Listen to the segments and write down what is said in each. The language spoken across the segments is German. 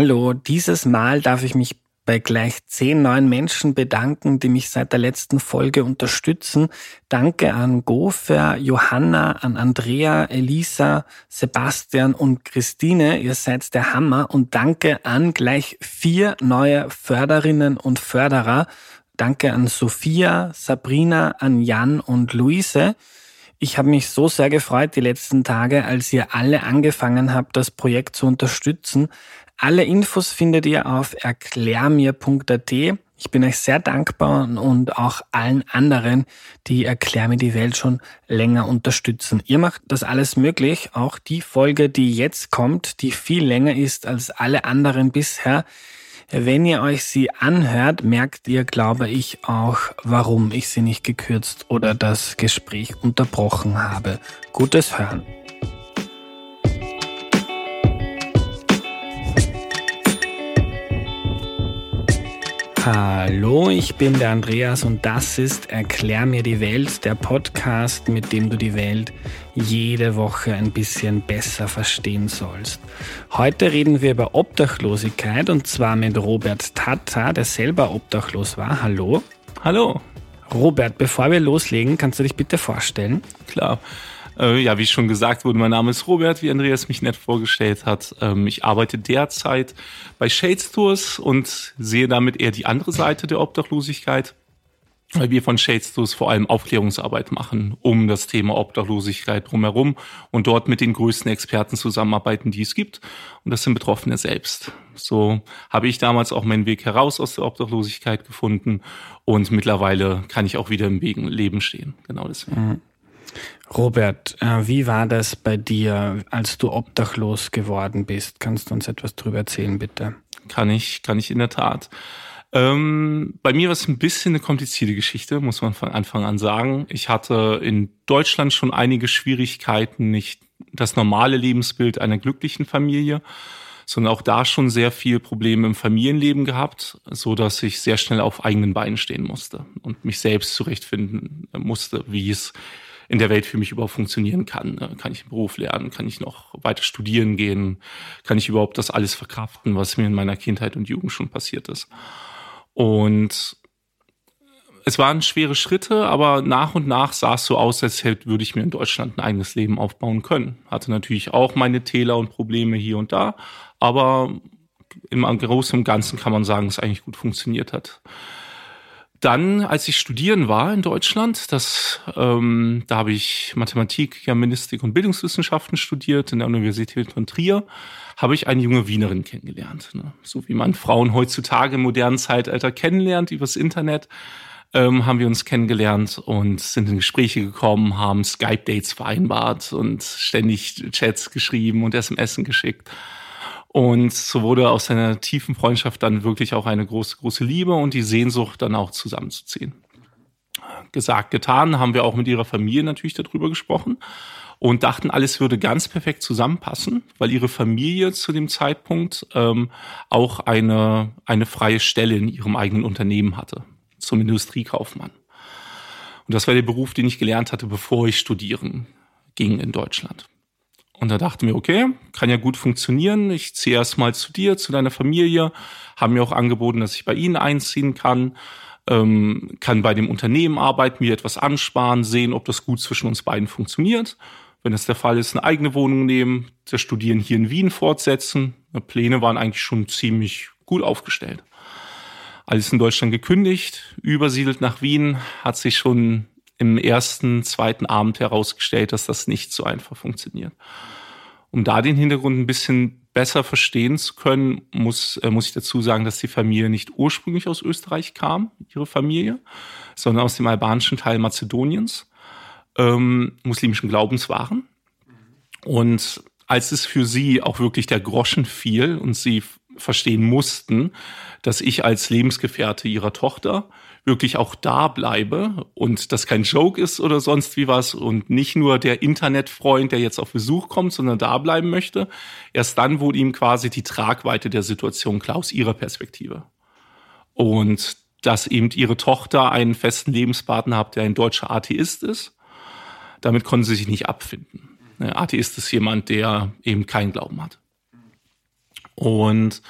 Hallo, dieses Mal darf ich mich bei gleich zehn neuen Menschen bedanken, die mich seit der letzten Folge unterstützen. Danke an Gofer, Johanna, an Andrea, Elisa, Sebastian und Christine. Ihr seid der Hammer. Und danke an gleich vier neue Förderinnen und Förderer. Danke an Sophia, Sabrina, an Jan und Luise. Ich habe mich so sehr gefreut die letzten Tage, als ihr alle angefangen habt, das Projekt zu unterstützen. Alle Infos findet ihr auf erklärmir.at. Ich bin euch sehr dankbar und auch allen anderen, die Erklär mir die Welt schon länger unterstützen. Ihr macht das alles möglich. Auch die Folge, die jetzt kommt, die viel länger ist als alle anderen bisher. Wenn ihr euch sie anhört, merkt ihr, glaube ich, auch, warum ich sie nicht gekürzt oder das Gespräch unterbrochen habe. Gutes Hören. Hallo, ich bin der Andreas und das ist Erklär mir die Welt, der Podcast, mit dem du die Welt jede Woche ein bisschen besser verstehen sollst. Heute reden wir über Obdachlosigkeit und zwar mit Robert Tata, der selber obdachlos war. Hallo. Hallo. Robert, bevor wir loslegen, kannst du dich bitte vorstellen? Klar. Äh, ja, wie schon gesagt wurde, mein Name ist Robert, wie Andreas mich nett vorgestellt hat. Ähm, ich arbeite derzeit bei Shades Tours und sehe damit eher die andere Seite der Obdachlosigkeit, weil wir von Shades Tours vor allem Aufklärungsarbeit machen um das Thema Obdachlosigkeit drumherum und dort mit den größten Experten zusammenarbeiten, die es gibt. Und das sind Betroffene selbst. So habe ich damals auch meinen Weg heraus aus der Obdachlosigkeit gefunden und mittlerweile kann ich auch wieder im Leben stehen. Genau deswegen. Mhm. Robert, äh, wie war das bei dir, als du obdachlos geworden bist? Kannst du uns etwas darüber erzählen, bitte? Kann ich, kann ich in der Tat. Ähm, bei mir war es ein bisschen eine komplizierte Geschichte, muss man von Anfang an sagen. Ich hatte in Deutschland schon einige Schwierigkeiten, nicht das normale Lebensbild einer glücklichen Familie, sondern auch da schon sehr viel Probleme im Familienleben gehabt, so dass ich sehr schnell auf eigenen Beinen stehen musste und mich selbst zurechtfinden musste, wie es in der Welt für mich überhaupt funktionieren kann. Ne? Kann ich einen Beruf lernen? Kann ich noch weiter studieren gehen? Kann ich überhaupt das alles verkraften, was mir in meiner Kindheit und Jugend schon passiert ist? Und es waren schwere Schritte, aber nach und nach sah es so aus, als hätte, würde ich mir in Deutschland ein eigenes Leben aufbauen können. Hatte natürlich auch meine Täler und Probleme hier und da, aber im Großen und Ganzen kann man sagen, es eigentlich gut funktioniert hat. Dann, als ich studieren war in Deutschland, das, ähm, da habe ich Mathematik, Germanistik und Bildungswissenschaften studiert in der Universität von Trier, habe ich eine junge Wienerin kennengelernt. Ne? So wie man Frauen heutzutage im modernen Zeitalter kennenlernt übers Internet, ähm, haben wir uns kennengelernt und sind in Gespräche gekommen, haben Skype-Dates vereinbart und ständig Chats geschrieben und SMS geschickt. Und so wurde aus einer tiefen Freundschaft dann wirklich auch eine große, große Liebe und die Sehnsucht dann auch zusammenzuziehen. Gesagt, getan, haben wir auch mit ihrer Familie natürlich darüber gesprochen und dachten, alles würde ganz perfekt zusammenpassen, weil ihre Familie zu dem Zeitpunkt ähm, auch eine, eine freie Stelle in ihrem eigenen Unternehmen hatte, zum Industriekaufmann. Und das war der Beruf, den ich gelernt hatte, bevor ich studieren ging in Deutschland. Und da dachten wir, okay, kann ja gut funktionieren. Ich ziehe erst mal zu dir, zu deiner Familie. Haben mir auch angeboten, dass ich bei ihnen einziehen kann. Ähm, kann bei dem Unternehmen arbeiten, mir etwas ansparen, sehen, ob das gut zwischen uns beiden funktioniert. Wenn das der Fall ist, eine eigene Wohnung nehmen, das Studieren hier in Wien fortsetzen. Die Pläne waren eigentlich schon ziemlich gut aufgestellt. Alles in Deutschland gekündigt, übersiedelt nach Wien, hat sich schon im ersten, zweiten Abend herausgestellt, dass das nicht so einfach funktioniert. Um da den Hintergrund ein bisschen besser verstehen zu können, muss, äh, muss ich dazu sagen, dass die Familie nicht ursprünglich aus Österreich kam, ihre Familie, sondern aus dem albanischen Teil Mazedoniens, ähm, muslimischen Glaubens waren. Und als es für sie auch wirklich der Groschen fiel und sie verstehen mussten, dass ich als Lebensgefährte ihrer Tochter wirklich auch da bleibe und das kein Joke ist oder sonst wie was und nicht nur der Internetfreund, der jetzt auf Besuch kommt, sondern da bleiben möchte. Erst dann wurde ihm quasi die Tragweite der Situation klar aus ihrer Perspektive. Und dass eben ihre Tochter einen festen Lebenspartner hat, der ein deutscher Atheist ist, damit konnten sie sich nicht abfinden. Ein Atheist ist jemand, der eben keinen Glauben hat. Und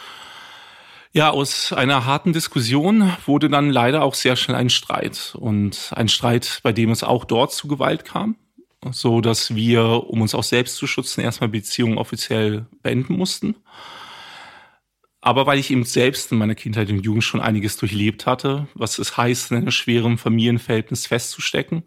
ja, aus einer harten Diskussion wurde dann leider auch sehr schnell ein Streit und ein Streit, bei dem es auch dort zu Gewalt kam, so dass wir, um uns auch selbst zu schützen, erstmal Beziehungen offiziell beenden mussten. Aber weil ich eben selbst in meiner Kindheit und Jugend schon einiges durchlebt hatte, was es heißt, in einem schweren Familienverhältnis festzustecken,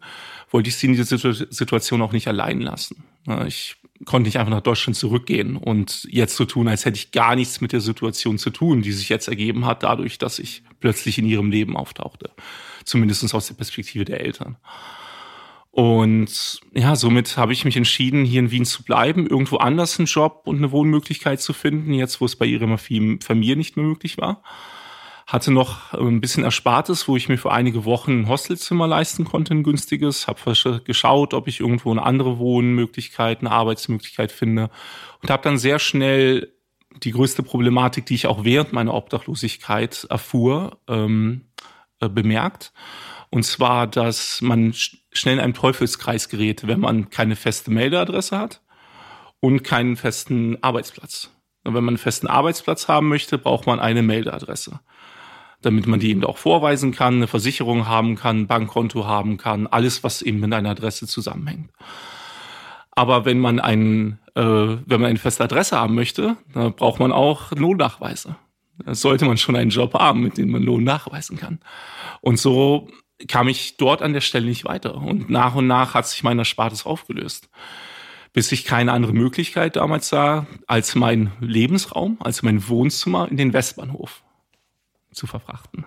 wollte ich sie in dieser Situation auch nicht allein lassen. Ich konnte nicht einfach nach Deutschland zurückgehen und jetzt so tun, als hätte ich gar nichts mit der Situation zu tun, die sich jetzt ergeben hat, dadurch, dass ich plötzlich in ihrem Leben auftauchte. Zumindest aus der Perspektive der Eltern. Und ja, somit habe ich mich entschieden, hier in Wien zu bleiben, irgendwo anders einen Job und eine Wohnmöglichkeit zu finden, jetzt wo es bei ihrer Familie nicht mehr möglich war hatte noch ein bisschen Erspartes, wo ich mir für einige Wochen ein Hostelzimmer leisten konnte, ein günstiges. Habe geschaut, ob ich irgendwo eine andere Wohnmöglichkeit, eine Arbeitsmöglichkeit finde und habe dann sehr schnell die größte Problematik, die ich auch während meiner Obdachlosigkeit erfuhr, ähm, äh, bemerkt. Und zwar, dass man schnell in einen Teufelskreis gerät, wenn man keine feste Meldeadresse hat und keinen festen Arbeitsplatz. Und wenn man einen festen Arbeitsplatz haben möchte, braucht man eine Meldeadresse damit man die eben auch vorweisen kann, eine Versicherung haben kann, Bankkonto haben kann, alles, was eben mit einer Adresse zusammenhängt. Aber wenn man einen, äh, wenn man eine feste Adresse haben möchte, dann braucht man auch Lohnnachweise. Da sollte man schon einen Job haben, mit dem man Lohn nachweisen kann. Und so kam ich dort an der Stelle nicht weiter. Und nach und nach hat sich mein Erspartes aufgelöst. Bis ich keine andere Möglichkeit damals sah, als mein Lebensraum, als mein Wohnzimmer in den Westbahnhof zu verfrachten.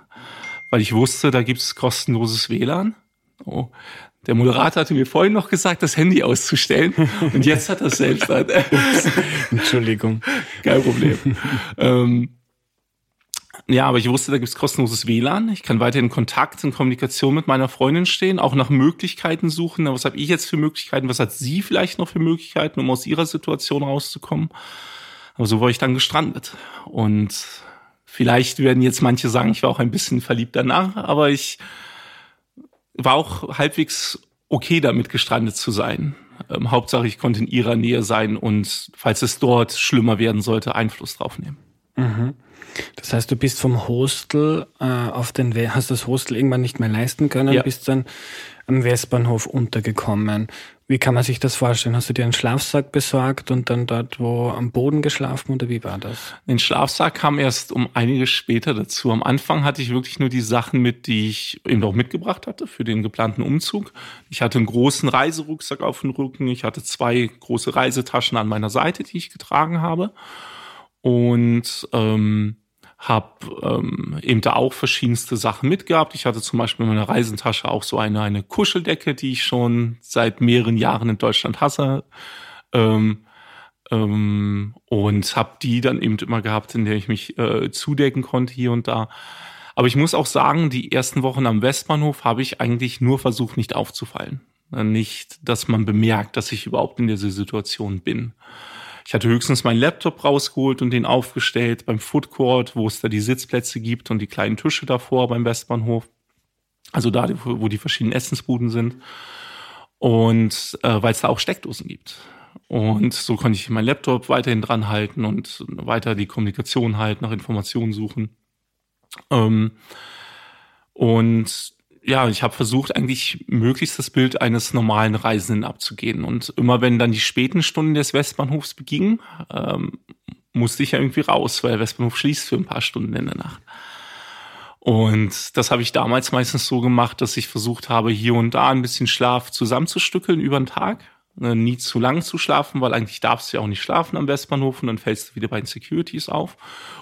Weil ich wusste, da gibt es kostenloses WLAN. Oh, der Moderator hatte mir vorhin noch gesagt, das Handy auszustellen. Und jetzt hat er es selbst. Entschuldigung. Kein Problem. ähm, ja, aber ich wusste, da gibt es kostenloses WLAN. Ich kann weiterhin in Kontakt und Kommunikation mit meiner Freundin stehen, auch nach Möglichkeiten suchen. Was habe ich jetzt für Möglichkeiten? Was hat sie vielleicht noch für Möglichkeiten, um aus ihrer Situation rauszukommen? Aber so war ich dann gestrandet. Und Vielleicht werden jetzt manche sagen, ich war auch ein bisschen verliebt danach, aber ich war auch halbwegs okay damit gestrandet zu sein. Ähm, Hauptsache, ich konnte in ihrer Nähe sein und falls es dort schlimmer werden sollte, Einfluss drauf nehmen. Mhm. Das heißt, du bist vom Hostel äh, auf den, We hast das Hostel irgendwann nicht mehr leisten können, ja. bist dann am Westbahnhof untergekommen. Wie kann man sich das vorstellen? Hast du dir einen Schlafsack besorgt und dann dort wo am Boden geschlafen oder wie war das? Den Schlafsack kam erst um einiges später dazu. Am Anfang hatte ich wirklich nur die Sachen mit, die ich eben auch mitgebracht hatte für den geplanten Umzug. Ich hatte einen großen Reiserucksack auf dem Rücken. Ich hatte zwei große Reisetaschen an meiner Seite, die ich getragen habe. Und ähm, habe ähm, eben da auch verschiedenste Sachen mitgehabt. Ich hatte zum Beispiel in meiner Reisentasche auch so eine, eine Kuscheldecke, die ich schon seit mehreren Jahren in Deutschland hasse. Ähm, ähm, und habe die dann eben immer gehabt, in der ich mich äh, zudecken konnte hier und da. Aber ich muss auch sagen, die ersten Wochen am Westbahnhof habe ich eigentlich nur versucht, nicht aufzufallen. Nicht, dass man bemerkt, dass ich überhaupt in dieser Situation bin. Ich hatte höchstens meinen Laptop rausgeholt und den aufgestellt beim Food Court, wo es da die Sitzplätze gibt und die kleinen Tische davor beim Westbahnhof. Also da, wo die verschiedenen Essensbuden sind. Und äh, weil es da auch Steckdosen gibt. Und so konnte ich meinen Laptop weiterhin dran halten und weiter die Kommunikation halten, nach Informationen suchen. Ähm, und ja, ich habe versucht, eigentlich möglichst das Bild eines normalen Reisenden abzugehen. Und immer wenn dann die späten Stunden des Westbahnhofs begingen, ähm, musste ich ja irgendwie raus, weil der Westbahnhof schließt für ein paar Stunden in der Nacht. Und das habe ich damals meistens so gemacht, dass ich versucht habe, hier und da ein bisschen Schlaf zusammenzustückeln über den Tag. Ne, nie zu lang zu schlafen, weil eigentlich darfst du ja auch nicht schlafen am Westbahnhof und dann fällst du wieder bei den Securities auf.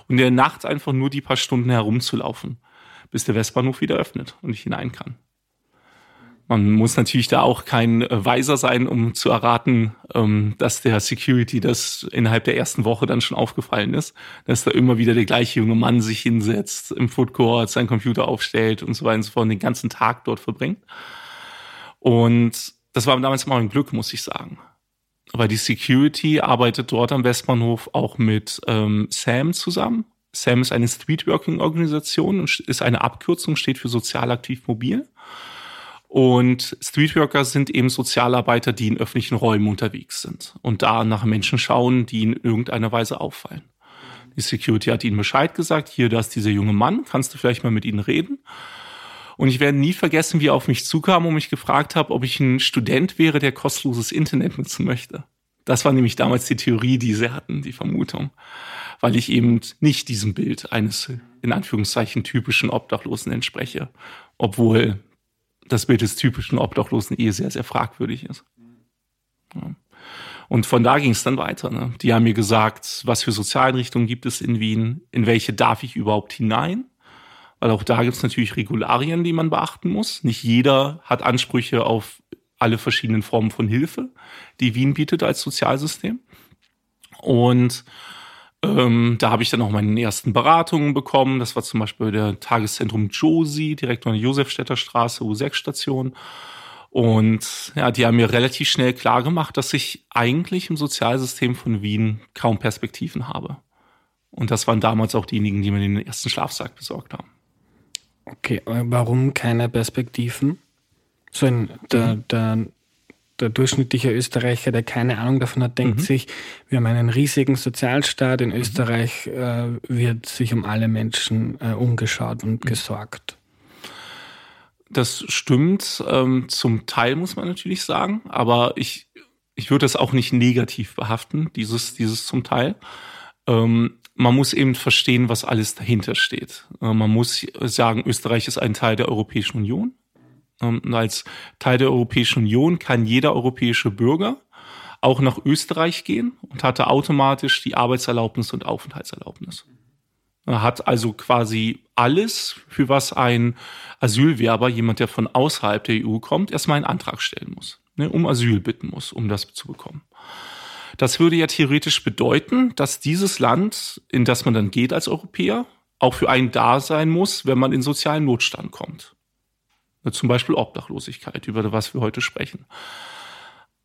Und in der Nacht einfach nur die paar Stunden herumzulaufen bis der Westbahnhof wieder öffnet und ich hinein kann. Man muss natürlich da auch kein äh, Weiser sein, um zu erraten, ähm, dass der Security das innerhalb der ersten Woche dann schon aufgefallen ist, dass da immer wieder der gleiche junge Mann sich hinsetzt, im Food Court seinen Computer aufstellt und so weiter und so fort und den ganzen Tag dort verbringt. Und das war damals immer ein Glück, muss ich sagen. Weil die Security arbeitet dort am Westbahnhof auch mit ähm, Sam zusammen. SAM ist eine Streetworking-Organisation und ist eine Abkürzung, steht für sozial aktiv mobil. Und Streetworker sind eben Sozialarbeiter, die in öffentlichen Räumen unterwegs sind und da nach Menschen schauen, die in irgendeiner Weise auffallen. Die Security hat ihnen Bescheid gesagt, hier, da ist dieser junge Mann, kannst du vielleicht mal mit ihnen reden? Und ich werde nie vergessen, wie er auf mich zukam und mich gefragt hat, ob ich ein Student wäre, der kostenloses Internet nutzen möchte. Das war nämlich damals die Theorie, die sie hatten, die Vermutung. Weil ich eben nicht diesem Bild eines, in Anführungszeichen, typischen Obdachlosen entspreche. Obwohl das Bild des typischen Obdachlosen eh sehr, sehr fragwürdig ist. Ja. Und von da ging es dann weiter. Ne? Die haben mir gesagt, was für Sozialeinrichtungen gibt es in Wien, in welche darf ich überhaupt hinein? Weil auch da gibt es natürlich Regularien, die man beachten muss. Nicht jeder hat Ansprüche auf alle verschiedenen Formen von Hilfe, die Wien bietet als Sozialsystem. Und ähm, da habe ich dann auch meine ersten Beratungen bekommen. Das war zum Beispiel der Tageszentrum Josi, direkt an der Josefstädter Straße, U6-Station. Und ja, die haben mir relativ schnell klar gemacht, dass ich eigentlich im Sozialsystem von Wien kaum Perspektiven habe. Und das waren damals auch diejenigen, die mir den ersten Schlafsack besorgt haben. Okay, warum keine Perspektiven? So ein, der, mhm. der, der durchschnittliche Österreicher, der keine Ahnung davon hat, denkt mhm. sich, wir haben einen riesigen Sozialstaat, in mhm. Österreich äh, wird sich um alle Menschen äh, umgeschaut und mhm. gesorgt. Das stimmt, ähm, zum Teil muss man natürlich sagen, aber ich, ich würde das auch nicht negativ behaften, dieses, dieses zum Teil. Ähm, man muss eben verstehen, was alles dahinter steht. Äh, man muss sagen, Österreich ist ein Teil der Europäischen Union. Ähm, und als Teil der Europäischen Union kann jeder europäische Bürger auch nach Österreich gehen und hatte automatisch die Arbeitserlaubnis und Aufenthaltserlaubnis. Er hat also quasi alles, für was ein Asylwerber, jemand, der von außerhalb der EU kommt, erstmal einen Antrag stellen muss, ne, um Asyl bitten muss, um das zu bekommen. Das würde ja theoretisch bedeuten, dass dieses Land, in das man dann geht als Europäer, auch für einen da sein muss, wenn man in sozialen Notstand kommt. Zum Beispiel Obdachlosigkeit, über was wir heute sprechen.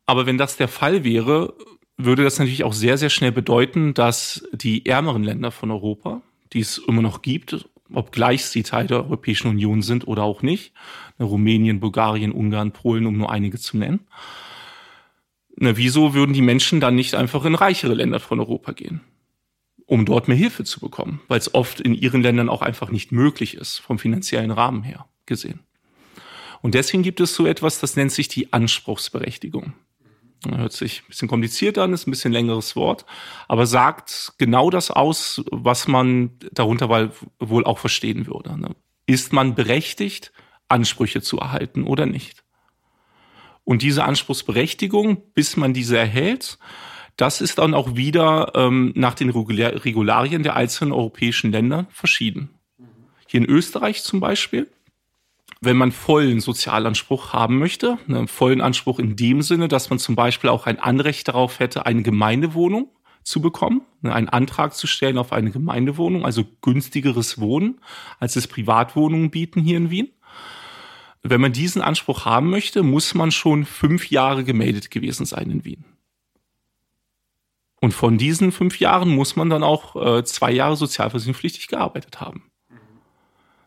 Aber wenn das der Fall wäre, würde das natürlich auch sehr, sehr schnell bedeuten, dass die ärmeren Länder von Europa, die es immer noch gibt, obgleich sie Teil der Europäischen Union sind oder auch nicht, Rumänien, Bulgarien, Ungarn, Polen, um nur einige zu nennen, na, wieso würden die Menschen dann nicht einfach in reichere Länder von Europa gehen, um dort mehr Hilfe zu bekommen, weil es oft in ihren Ländern auch einfach nicht möglich ist, vom finanziellen Rahmen her gesehen. Und deswegen gibt es so etwas, das nennt sich die Anspruchsberechtigung. Hört sich ein bisschen kompliziert an, ist ein bisschen längeres Wort, aber sagt genau das aus, was man darunter wohl auch verstehen würde. Ne? Ist man berechtigt, Ansprüche zu erhalten oder nicht? Und diese Anspruchsberechtigung, bis man diese erhält, das ist dann auch wieder ähm, nach den Regularien der einzelnen europäischen Länder verschieden. Hier in Österreich zum Beispiel wenn man vollen Sozialanspruch haben möchte, einen vollen Anspruch in dem Sinne, dass man zum Beispiel auch ein Anrecht darauf hätte, eine Gemeindewohnung zu bekommen, ne, einen Antrag zu stellen auf eine Gemeindewohnung, also günstigeres Wohnen, als es Privatwohnungen bieten hier in Wien. Wenn man diesen Anspruch haben möchte, muss man schon fünf Jahre gemeldet gewesen sein in Wien. Und von diesen fünf Jahren muss man dann auch äh, zwei Jahre sozialversicherungspflichtig gearbeitet haben.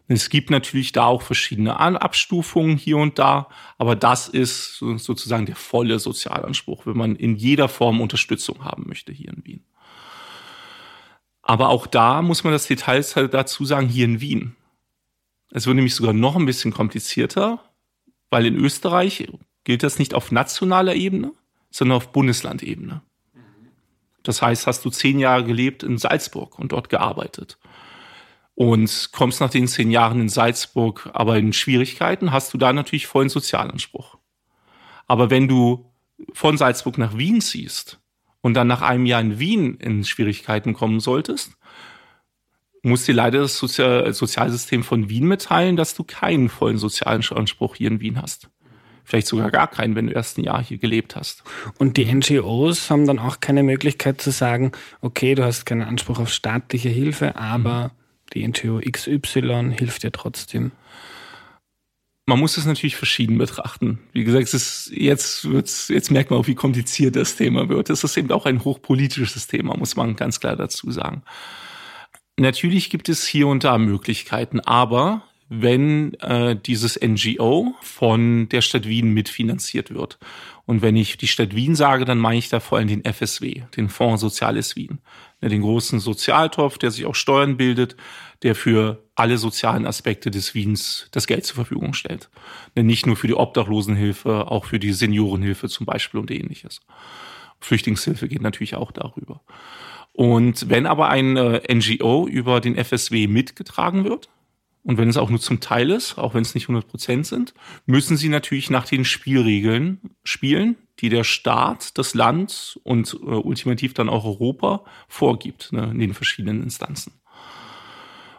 Es gibt natürlich da auch verschiedene Abstufungen hier und da, aber das ist sozusagen der volle Sozialanspruch, wenn man in jeder Form Unterstützung haben möchte hier in Wien. Aber auch da muss man das Detail halt dazu sagen, hier in Wien. Es wird nämlich sogar noch ein bisschen komplizierter, weil in Österreich gilt das nicht auf nationaler Ebene, sondern auf Bundeslandebene. Das heißt, hast du zehn Jahre gelebt in Salzburg und dort gearbeitet und kommst nach den zehn Jahren in Salzburg aber in Schwierigkeiten, hast du da natürlich vollen Sozialanspruch. Aber wenn du von Salzburg nach Wien ziehst und dann nach einem Jahr in Wien in Schwierigkeiten kommen solltest, muss dir leider das Sozial Sozialsystem von Wien mitteilen, dass du keinen vollen sozialen Anspruch hier in Wien hast. Vielleicht sogar gar keinen, wenn du erst ein Jahr hier gelebt hast. Und die NGOs haben dann auch keine Möglichkeit zu sagen, okay, du hast keinen Anspruch auf staatliche Hilfe, aber mhm die NGO XY hilft dir trotzdem? Man muss es natürlich verschieden betrachten. Wie gesagt, es ist, jetzt, wird's, jetzt merkt man auch, wie kompliziert das Thema wird. Es ist eben auch ein hochpolitisches Thema, muss man ganz klar dazu sagen. Natürlich gibt es hier und da Möglichkeiten, aber wenn äh, dieses NGO von der Stadt Wien mitfinanziert wird. Und wenn ich die Stadt Wien sage, dann meine ich da vor allem den FSW, den Fonds Soziales Wien. Den großen Sozialtopf, der sich auch Steuern bildet, der für alle sozialen Aspekte des Wiens das Geld zur Verfügung stellt. Nicht nur für die Obdachlosenhilfe, auch für die Seniorenhilfe zum Beispiel und ähnliches. Flüchtlingshilfe geht natürlich auch darüber. Und wenn aber ein äh, NGO über den FSW mitgetragen wird, und wenn es auch nur zum Teil ist, auch wenn es nicht 100 Prozent sind, müssen sie natürlich nach den Spielregeln spielen, die der Staat, das Land und äh, ultimativ dann auch Europa vorgibt ne, in den verschiedenen Instanzen.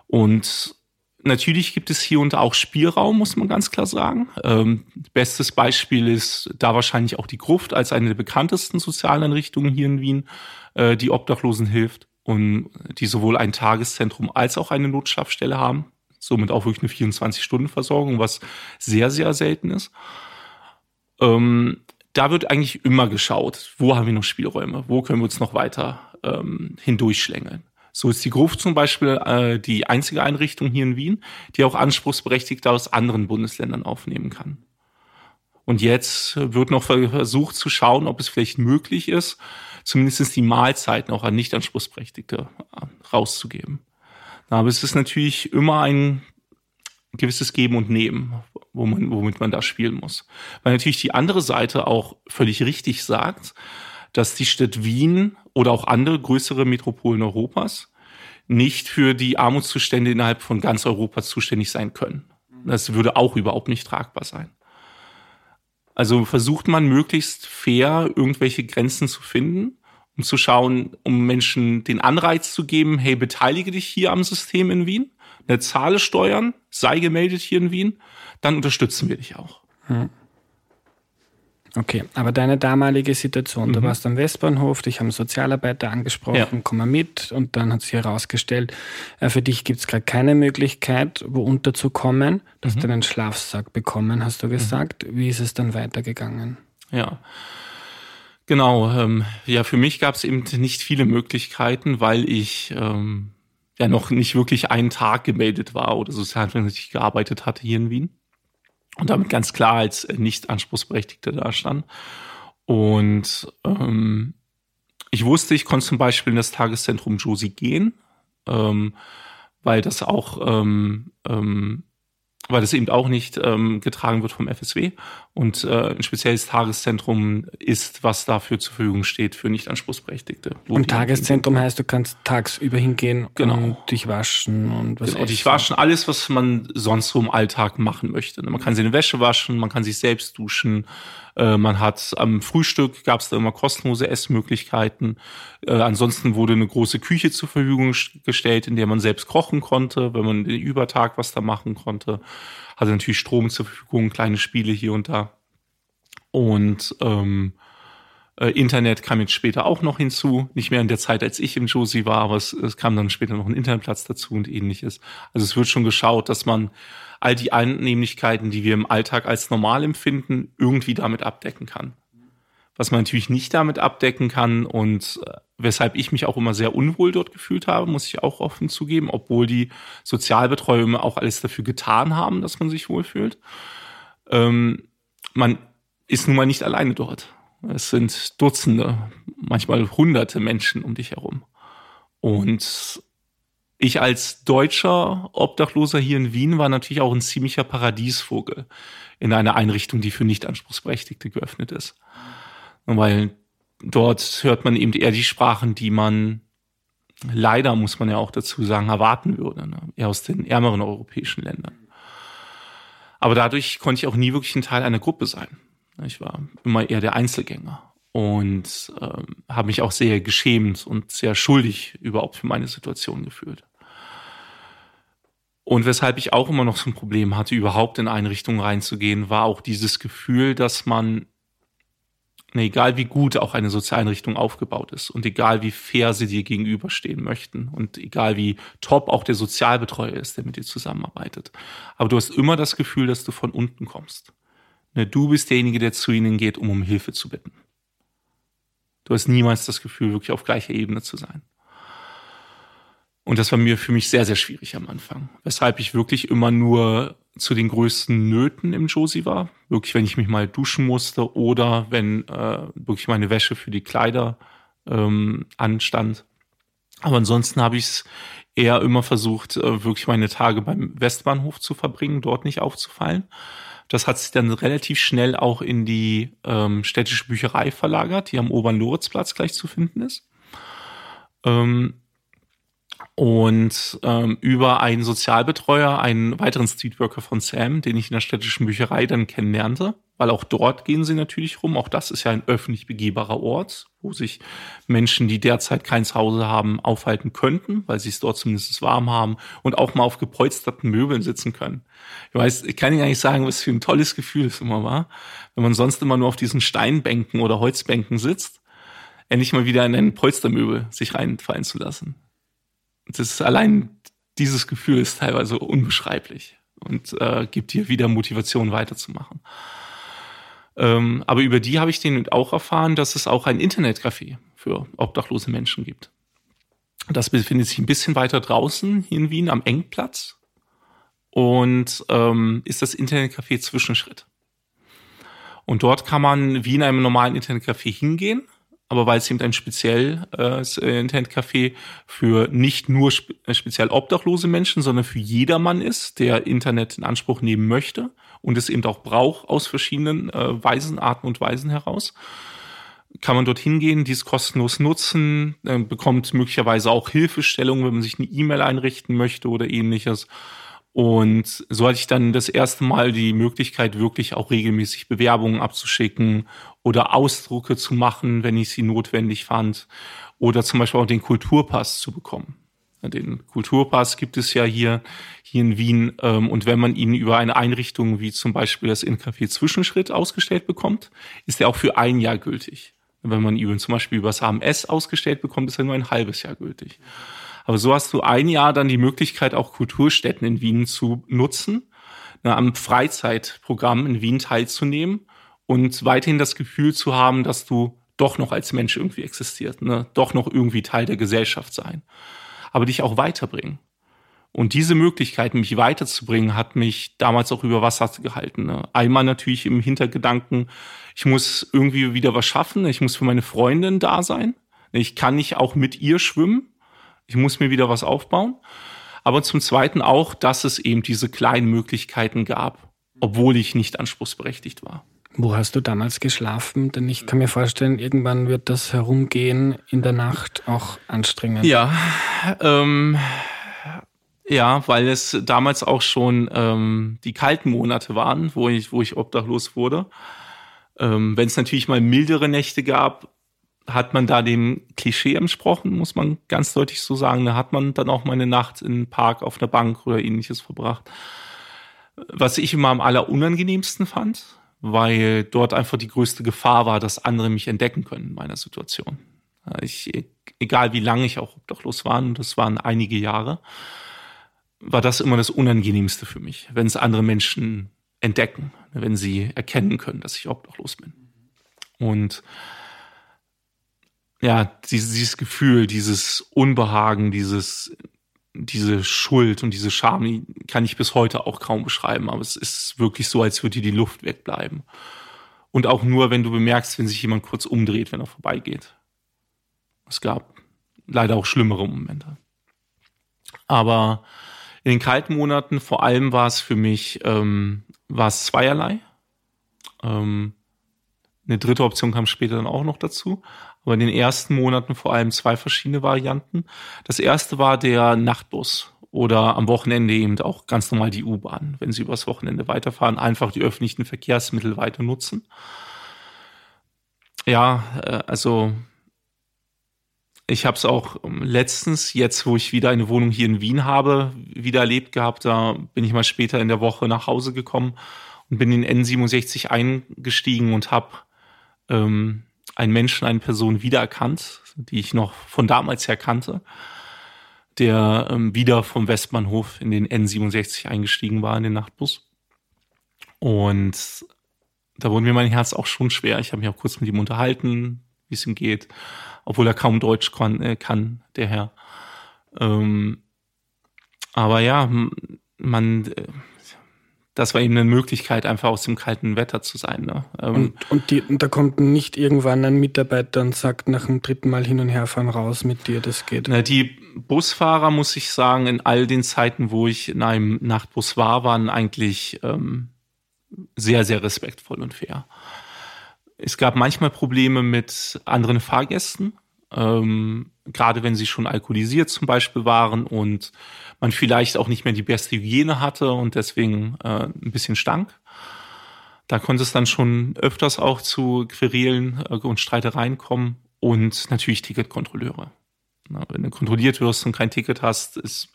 Und natürlich gibt es hier und da auch Spielraum, muss man ganz klar sagen. Ähm, bestes Beispiel ist da wahrscheinlich auch die Gruft als eine der bekanntesten Sozialeinrichtungen hier in Wien, äh, die Obdachlosen hilft und die sowohl ein Tageszentrum als auch eine Notschlafstelle haben somit auch wirklich eine 24-Stunden-Versorgung, was sehr, sehr selten ist. Ähm, da wird eigentlich immer geschaut, wo haben wir noch Spielräume, wo können wir uns noch weiter ähm, hindurchschlängeln. So ist die Gruft zum Beispiel äh, die einzige Einrichtung hier in Wien, die auch Anspruchsberechtigte aus anderen Bundesländern aufnehmen kann. Und jetzt wird noch versucht zu schauen, ob es vielleicht möglich ist, zumindest die Mahlzeiten auch an Nicht-Anspruchsberechtigte äh, rauszugeben. Aber es ist natürlich immer ein gewisses Geben und Nehmen, wo man, womit man da spielen muss. Weil natürlich die andere Seite auch völlig richtig sagt, dass die Stadt Wien oder auch andere größere Metropolen Europas nicht für die Armutszustände innerhalb von ganz Europa zuständig sein können. Das würde auch überhaupt nicht tragbar sein. Also versucht man möglichst fair irgendwelche Grenzen zu finden um zu schauen, um Menschen den Anreiz zu geben, hey, beteilige dich hier am System in Wien, eine zahle Steuern, sei gemeldet hier in Wien, dann unterstützen wir dich auch. Hm. Okay, aber deine damalige Situation, mhm. du warst am Westbahnhof, dich haben Sozialarbeiter angesprochen, ja. komm mal mit und dann hat sich herausgestellt, äh, für dich gibt es gerade keine Möglichkeit, wo unterzukommen. Du hast mhm. einen Schlafsack bekommen, hast du mhm. gesagt. Mhm. Wie ist es dann weitergegangen? Ja, Genau, ähm, ja, für mich gab es eben nicht viele Möglichkeiten, weil ich ähm, ja noch nicht wirklich einen Tag gemeldet war oder sozialversicherlich gearbeitet hatte hier in Wien und damit ganz klar als nicht anspruchsberechtigter dastand. Und ähm, ich wusste, ich konnte zum Beispiel in das Tageszentrum Josie gehen, ähm, weil das auch ähm, ähm, weil das eben auch nicht ähm, getragen wird vom FSW und äh, ein spezielles Tageszentrum ist, was dafür zur Verfügung steht für nicht anspruchsberechtigte. Und Tageszentrum heißt, du kannst tagsüber hingehen genau. und dich waschen und was Genau, dich waschen, alles, was man sonst so im Alltag machen möchte. Man kann seine Wäsche waschen, man kann sich selbst duschen, äh, man hat am Frühstück gab es da immer kostenlose Essmöglichkeiten. Äh, ansonsten wurde eine große Küche zur Verfügung gestellt, in der man selbst kochen konnte, wenn man den Übertag was da machen konnte. Hatte natürlich Strom zur Verfügung, kleine Spiele hier und da. Und ähm, äh, Internet kam jetzt später auch noch hinzu, nicht mehr in der Zeit, als ich im Josie war, aber es, es kam dann später noch ein Internetplatz dazu und ähnliches. Also es wird schon geschaut, dass man all die Annehmlichkeiten, die wir im Alltag als normal empfinden, irgendwie damit abdecken kann. Was man natürlich nicht damit abdecken kann und äh, weshalb ich mich auch immer sehr unwohl dort gefühlt habe, muss ich auch offen zugeben, obwohl die Sozialbetreuer immer auch alles dafür getan haben, dass man sich wohlfühlt. Ähm, man ist nun mal nicht alleine dort. Es sind Dutzende, manchmal hunderte Menschen um dich herum. Und ich als deutscher Obdachloser hier in Wien war natürlich auch ein ziemlicher Paradiesvogel in einer Einrichtung, die für Nicht-Anspruchsberechtigte geöffnet ist. Weil dort hört man eben eher die Sprachen, die man leider, muss man ja auch dazu sagen, erwarten würde, ne? eher aus den ärmeren europäischen Ländern. Aber dadurch konnte ich auch nie wirklich ein Teil einer Gruppe sein. Ich war immer eher der Einzelgänger und ähm, habe mich auch sehr geschämt und sehr schuldig überhaupt für meine Situation gefühlt. Und weshalb ich auch immer noch so ein Problem hatte, überhaupt in Einrichtungen reinzugehen, war auch dieses Gefühl, dass man, ne, egal wie gut auch eine Sozialeinrichtung aufgebaut ist und egal wie fair sie dir gegenüberstehen möchten und egal wie top auch der Sozialbetreuer ist, der mit dir zusammenarbeitet, aber du hast immer das Gefühl, dass du von unten kommst. Ne, du bist derjenige, der zu ihnen geht, um um Hilfe zu bitten. Du hast niemals das Gefühl, wirklich auf gleicher Ebene zu sein. Und das war mir für mich sehr, sehr schwierig am Anfang. Weshalb ich wirklich immer nur zu den größten Nöten im Josie war. Wirklich, wenn ich mich mal duschen musste oder wenn äh, wirklich meine Wäsche für die Kleider ähm, anstand. Aber ansonsten habe ich es eher immer versucht, äh, wirklich meine Tage beim Westbahnhof zu verbringen, dort nicht aufzufallen. Das hat sich dann relativ schnell auch in die ähm, städtische Bücherei verlagert, die am Obern-Loritzplatz gleich zu finden ist. Ähm, und ähm, über einen Sozialbetreuer, einen weiteren Streetworker von Sam, den ich in der städtischen Bücherei dann kennenlernte, weil auch dort gehen sie natürlich rum. Auch das ist ja ein öffentlich begehbarer Ort, wo sich Menschen, die derzeit kein Zuhause haben, aufhalten könnten, weil sie es dort zumindest warm haben und auch mal auf gepolsterten Möbeln sitzen können. Ich weiß, ich kann Ihnen nicht sagen, was für ein tolles Gefühl es immer war, wenn man sonst immer nur auf diesen Steinbänken oder Holzbänken sitzt, endlich mal wieder in ein Polstermöbel sich reinfallen zu lassen das allein dieses Gefühl ist teilweise unbeschreiblich und äh, gibt dir wieder Motivation weiterzumachen. Ähm, aber über die habe ich den auch erfahren, dass es auch ein Internetcafé für obdachlose Menschen gibt. Das befindet sich ein bisschen weiter draußen hier in Wien am Engplatz und ähm, ist das Internetcafé Zwischenschritt. Und dort kann man wie in einem normalen Internetcafé hingehen aber weil es eben ein speziell äh, äh, Internetcafé für nicht nur spe äh, speziell obdachlose Menschen, sondern für jedermann ist, der Internet in Anspruch nehmen möchte und es eben auch braucht aus verschiedenen äh, Weisen, Arten und Weisen heraus, kann man dorthin gehen, dies kostenlos nutzen, äh, bekommt möglicherweise auch Hilfestellung, wenn man sich eine E-Mail einrichten möchte oder ähnliches. Und so hatte ich dann das erste Mal die Möglichkeit, wirklich auch regelmäßig Bewerbungen abzuschicken oder Ausdrucke zu machen, wenn ich sie notwendig fand. Oder zum Beispiel auch den Kulturpass zu bekommen. Den Kulturpass gibt es ja hier, hier in Wien. Ähm, und wenn man ihn über eine Einrichtung wie zum Beispiel das Incafé Zwischenschritt ausgestellt bekommt, ist er auch für ein Jahr gültig. Wenn man ihn zum Beispiel über das AMS ausgestellt bekommt, ist er nur ein halbes Jahr gültig. Aber so hast du ein Jahr dann die Möglichkeit, auch Kulturstätten in Wien zu nutzen, ne, am Freizeitprogramm in Wien teilzunehmen und weiterhin das Gefühl zu haben, dass du doch noch als Mensch irgendwie existiert, ne? doch noch irgendwie Teil der Gesellschaft sein, aber dich auch weiterbringen. Und diese Möglichkeit, mich weiterzubringen, hat mich damals auch über Wasser gehalten. Ne? Einmal natürlich im Hintergedanken, ich muss irgendwie wieder was schaffen, ich muss für meine Freundin da sein. Ich kann nicht auch mit ihr schwimmen, ich muss mir wieder was aufbauen. Aber zum Zweiten auch, dass es eben diese kleinen Möglichkeiten gab, obwohl ich nicht anspruchsberechtigt war. Wo hast du damals geschlafen? Denn ich kann mir vorstellen, irgendwann wird das Herumgehen in der Nacht auch anstrengend. Ja, ähm, ja, weil es damals auch schon ähm, die kalten Monate waren, wo ich, wo ich obdachlos wurde. Ähm, Wenn es natürlich mal mildere Nächte gab, hat man da dem Klischee entsprochen, muss man ganz deutlich so sagen. Da hat man dann auch mal eine Nacht im Park auf einer Bank oder ähnliches verbracht. Was ich immer am allerunangenehmsten fand, weil dort einfach die größte Gefahr war, dass andere mich entdecken können in meiner Situation. Ich, egal wie lange ich auch obdachlos war, und das waren einige Jahre, war das immer das Unangenehmste für mich, wenn es andere Menschen entdecken, wenn sie erkennen können, dass ich obdachlos bin. Und ja, dieses, dieses Gefühl, dieses Unbehagen, dieses, diese Schuld und diese Scham, die kann ich bis heute auch kaum beschreiben, aber es ist wirklich so, als würde dir die Luft wegbleiben. Und auch nur, wenn du bemerkst, wenn sich jemand kurz umdreht, wenn er vorbeigeht. Es gab leider auch schlimmere Momente. Aber in den kalten Monaten vor allem war es für mich, ähm, war es zweierlei. Ähm, eine dritte Option kam später dann auch noch dazu aber in den ersten Monaten vor allem zwei verschiedene Varianten. Das erste war der Nachtbus oder am Wochenende eben auch ganz normal die U-Bahn. Wenn Sie übers Wochenende weiterfahren, einfach die öffentlichen Verkehrsmittel weiter nutzen. Ja, äh, also ich habe es auch letztens, jetzt wo ich wieder eine Wohnung hier in Wien habe, wieder erlebt gehabt. Da bin ich mal später in der Woche nach Hause gekommen und bin in N67 eingestiegen und habe ähm, einen Menschen, eine Person wiedererkannt, die ich noch von damals her kannte, der ähm, wieder vom Westbahnhof in den N67 eingestiegen war, in den Nachtbus. Und da wurde mir mein Herz auch schon schwer. Ich habe mich auch kurz mit ihm unterhalten, wie es ihm geht, obwohl er kaum Deutsch kann, äh, kann der Herr. Ähm, aber ja, man, äh, das war eben eine Möglichkeit, einfach aus dem kalten Wetter zu sein. Ne? Ähm, und, und, die, und da kommt nicht irgendwann ein Mitarbeiter und sagt nach dem dritten Mal hin und her fahren raus mit dir, das geht. Na, die Busfahrer, muss ich sagen, in all den Zeiten, wo ich in einem Nachtbus war, waren eigentlich ähm, sehr, sehr respektvoll und fair. Es gab manchmal Probleme mit anderen Fahrgästen, ähm, gerade wenn sie schon alkoholisiert zum Beispiel waren und man vielleicht auch nicht mehr die beste Hygiene hatte und deswegen äh, ein bisschen stank. Da konnte es dann schon öfters auch zu Querelen äh, und Streitereien kommen und natürlich Ticketkontrolleure. Wenn du kontrolliert wirst und kein Ticket hast, ist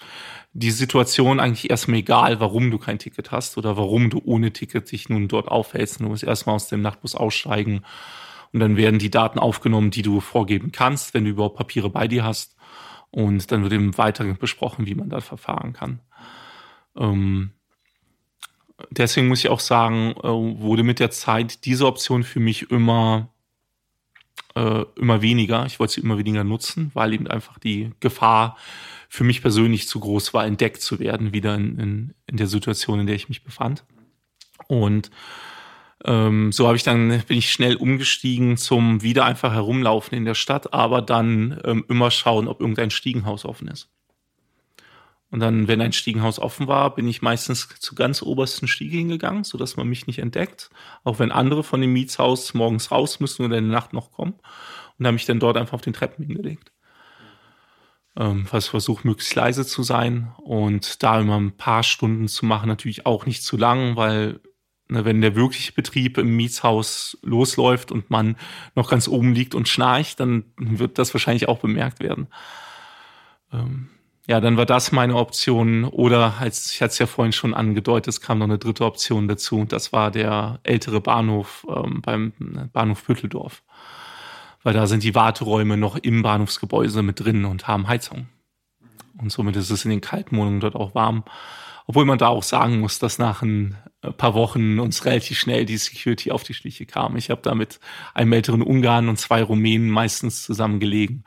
die Situation eigentlich erstmal egal, warum du kein Ticket hast oder warum du ohne Ticket dich nun dort aufhältst. Du musst erstmal aus dem Nachtbus aussteigen und dann werden die Daten aufgenommen, die du vorgeben kannst, wenn du überhaupt Papiere bei dir hast. Und dann wird eben weiter besprochen, wie man da verfahren kann. Ähm, deswegen muss ich auch sagen, äh, wurde mit der Zeit diese Option für mich immer, äh, immer weniger. Ich wollte sie immer weniger nutzen, weil eben einfach die Gefahr für mich persönlich zu groß war, entdeckt zu werden, wieder in, in, in der Situation, in der ich mich befand. Und ähm, so habe ich dann bin ich schnell umgestiegen zum wieder einfach herumlaufen in der Stadt, aber dann ähm, immer schauen, ob irgendein Stiegenhaus offen ist. Und dann, wenn ein Stiegenhaus offen war, bin ich meistens zu ganz obersten Stiege hingegangen, so dass man mich nicht entdeckt, auch wenn andere von dem Mietshaus morgens raus müssen oder in der Nacht noch kommen. Und habe mich dann dort einfach auf den Treppen hingelegt. Ähm, versucht, möglichst leise zu sein und da immer ein paar Stunden zu machen, natürlich auch nicht zu lang, weil wenn der wirkliche Betrieb im Mietshaus losläuft und man noch ganz oben liegt und schnarcht, dann wird das wahrscheinlich auch bemerkt werden. Ähm, ja, dann war das meine Option. Oder als ich hatte es ja vorhin schon angedeutet, es kam noch eine dritte Option dazu. Und das war der ältere Bahnhof ähm, beim Bahnhof Pütteldorf. Weil da sind die Warteräume noch im Bahnhofsgebäude mit drin und haben Heizung. Und somit ist es in den kalten Monaten dort auch warm. Obwohl man da auch sagen muss, dass nach ein paar Wochen uns relativ schnell die Security auf die Schliche kam. Ich habe da mit einem älteren Ungarn und zwei Rumänen meistens zusammen gelegen.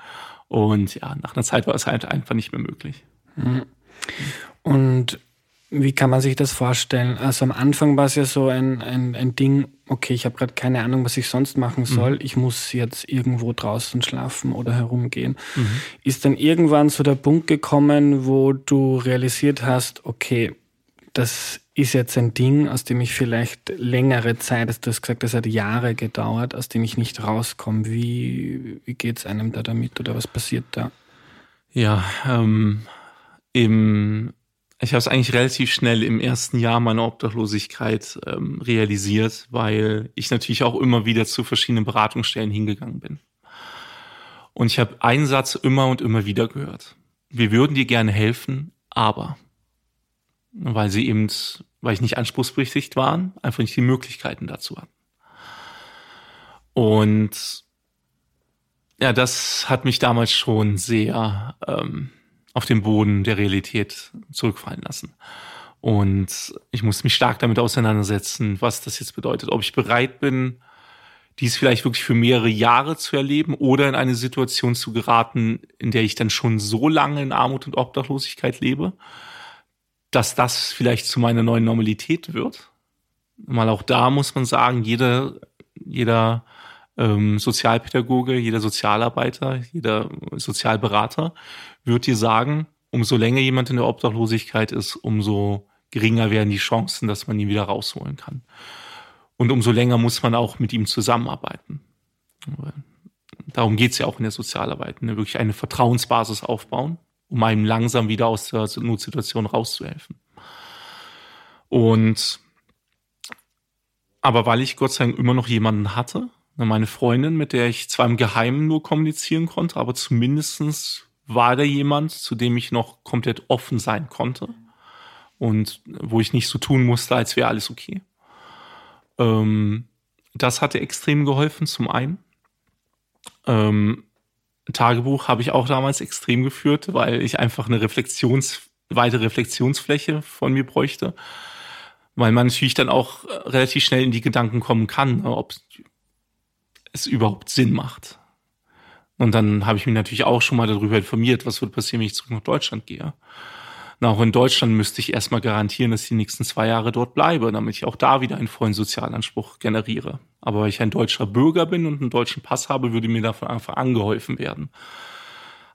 Und ja, nach einer Zeit war es halt einfach nicht mehr möglich. Mhm. Und wie kann man sich das vorstellen? Also am Anfang war es ja so ein, ein, ein Ding, okay, ich habe gerade keine Ahnung, was ich sonst machen soll. Mhm. Ich muss jetzt irgendwo draußen schlafen oder herumgehen. Mhm. Ist dann irgendwann so der Punkt gekommen, wo du realisiert hast, okay, das ist jetzt ein Ding, aus dem ich vielleicht längere Zeit, du hast gesagt, das hat Jahre gedauert, aus dem ich nicht rauskomme. Wie, wie geht es einem da damit oder was passiert da? Ja, ähm, im, ich habe es eigentlich relativ schnell im ersten Jahr meiner Obdachlosigkeit ähm, realisiert, weil ich natürlich auch immer wieder zu verschiedenen Beratungsstellen hingegangen bin. Und ich habe einen Satz immer und immer wieder gehört. Wir würden dir gerne helfen, aber weil sie eben, weil ich nicht anspruchsberechtigt waren, einfach nicht die Möglichkeiten dazu hatten. Und ja, das hat mich damals schon sehr ähm, auf den Boden der Realität zurückfallen lassen. Und ich musste mich stark damit auseinandersetzen, was das jetzt bedeutet. Ob ich bereit bin, dies vielleicht wirklich für mehrere Jahre zu erleben oder in eine Situation zu geraten, in der ich dann schon so lange in Armut und Obdachlosigkeit lebe, dass das vielleicht zu meiner neuen Normalität wird. Mal auch da muss man sagen, jeder, jeder ähm, Sozialpädagoge, jeder Sozialarbeiter, jeder Sozialberater wird dir sagen, umso länger jemand in der Obdachlosigkeit ist, umso geringer werden die Chancen, dass man ihn wieder rausholen kann. Und umso länger muss man auch mit ihm zusammenarbeiten. Darum geht's ja auch in der Sozialarbeit, ne? wirklich eine Vertrauensbasis aufbauen um einem langsam wieder aus der Notsituation rauszuhelfen. Und aber weil ich Gott sei Dank immer noch jemanden hatte, meine Freundin, mit der ich zwar im Geheimen nur kommunizieren konnte, aber zumindestens war da jemand, zu dem ich noch komplett offen sein konnte und wo ich nicht so tun musste, als wäre alles okay. Ähm, das hatte extrem geholfen, zum einen. Ähm, Tagebuch habe ich auch damals extrem geführt, weil ich einfach eine Reflexions, weitere Reflexionsfläche von mir bräuchte. Weil man natürlich dann auch relativ schnell in die Gedanken kommen kann, ob es überhaupt Sinn macht. Und dann habe ich mich natürlich auch schon mal darüber informiert, was würde passieren, wenn ich zurück nach Deutschland gehe. Und auch in Deutschland müsste ich erstmal garantieren, dass ich die nächsten zwei Jahre dort bleibe, damit ich auch da wieder einen vollen Sozialanspruch generiere. Aber weil ich ein deutscher Bürger bin und einen deutschen Pass habe, würde mir davon einfach angeholfen werden.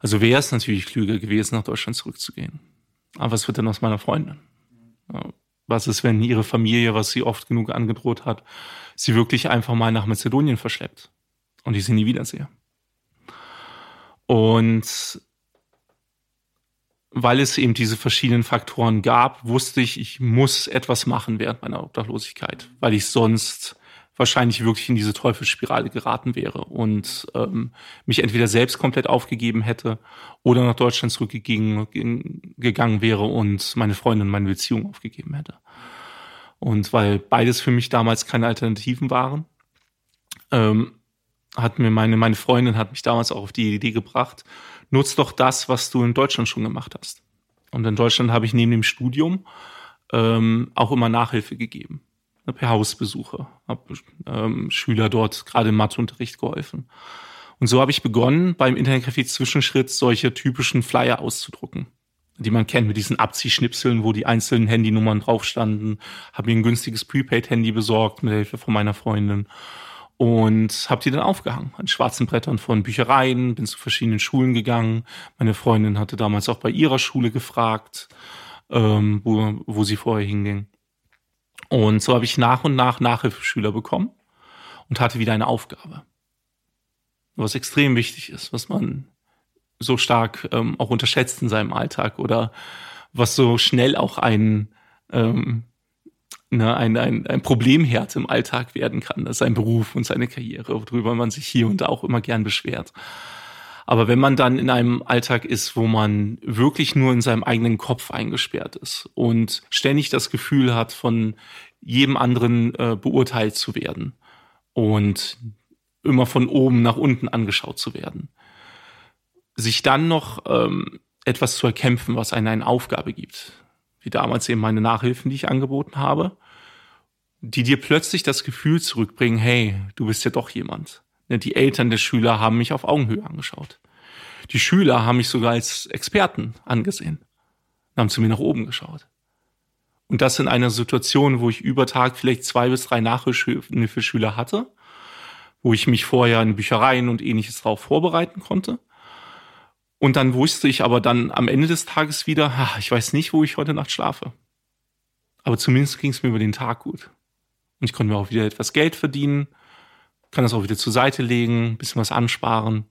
Also wäre es natürlich klüger gewesen, nach Deutschland zurückzugehen. Aber was wird denn aus meiner Freundin? Was ist, wenn ihre Familie, was sie oft genug angedroht hat, sie wirklich einfach mal nach Mazedonien verschleppt und ich sie nie wiedersehe? Und weil es eben diese verschiedenen Faktoren gab, wusste ich, ich muss etwas machen während meiner Obdachlosigkeit, weil ich sonst wahrscheinlich wirklich in diese Teufelsspirale geraten wäre und ähm, mich entweder selbst komplett aufgegeben hätte oder nach Deutschland zurückgegangen wäre und meine Freundin meine Beziehung aufgegeben hätte. Und weil beides für mich damals keine Alternativen waren, ähm, hat mir meine, meine Freundin hat mich damals auch auf die Idee gebracht, nutz doch das, was du in Deutschland schon gemacht hast. Und in Deutschland habe ich neben dem Studium ähm, auch immer Nachhilfe gegeben. Per Hausbesuche. Habe ähm, Schüler dort gerade im Matheunterricht geholfen. Und so habe ich begonnen, beim Internetcafé Zwischenschritt solche typischen Flyer auszudrucken, die man kennt mit diesen Abziehschnipseln, wo die einzelnen Handynummern drauf standen. Habe mir ein günstiges Prepaid-Handy besorgt mit Hilfe von meiner Freundin und habe die dann aufgehangen an schwarzen Brettern von Büchereien, bin zu verschiedenen Schulen gegangen. Meine Freundin hatte damals auch bei ihrer Schule gefragt, ähm, wo, wo sie vorher hinging. Und so habe ich nach und nach Nachhilfeschüler bekommen und hatte wieder eine Aufgabe. Was extrem wichtig ist, was man so stark ähm, auch unterschätzt in seinem Alltag oder was so schnell auch ein ähm, ne, ein, ein, ein Problemherd im Alltag werden kann. Das ist sein Beruf und seine Karriere, worüber man sich hier und da auch immer gern beschwert. Aber wenn man dann in einem Alltag ist, wo man wirklich nur in seinem eigenen Kopf eingesperrt ist und ständig das Gefühl hat, von jedem anderen äh, beurteilt zu werden und immer von oben nach unten angeschaut zu werden, sich dann noch ähm, etwas zu erkämpfen, was einen eine Aufgabe gibt, wie damals eben meine Nachhilfen, die ich angeboten habe, die dir plötzlich das Gefühl zurückbringen, hey, du bist ja doch jemand. Ne, die Eltern der Schüler haben mich auf Augenhöhe angeschaut. Die Schüler haben mich sogar als Experten angesehen. Haben zu mir nach oben geschaut. Und das in einer Situation, wo ich über Tag vielleicht zwei bis drei Nachhilfeschüler hatte, wo ich mich vorher in Büchereien und ähnliches darauf vorbereiten konnte. Und dann wusste ich aber dann am Ende des Tages wieder, ich weiß nicht, wo ich heute Nacht schlafe. Aber zumindest ging es mir über den Tag gut. Und ich konnte mir auch wieder etwas Geld verdienen, kann das auch wieder zur Seite legen, ein bisschen was ansparen.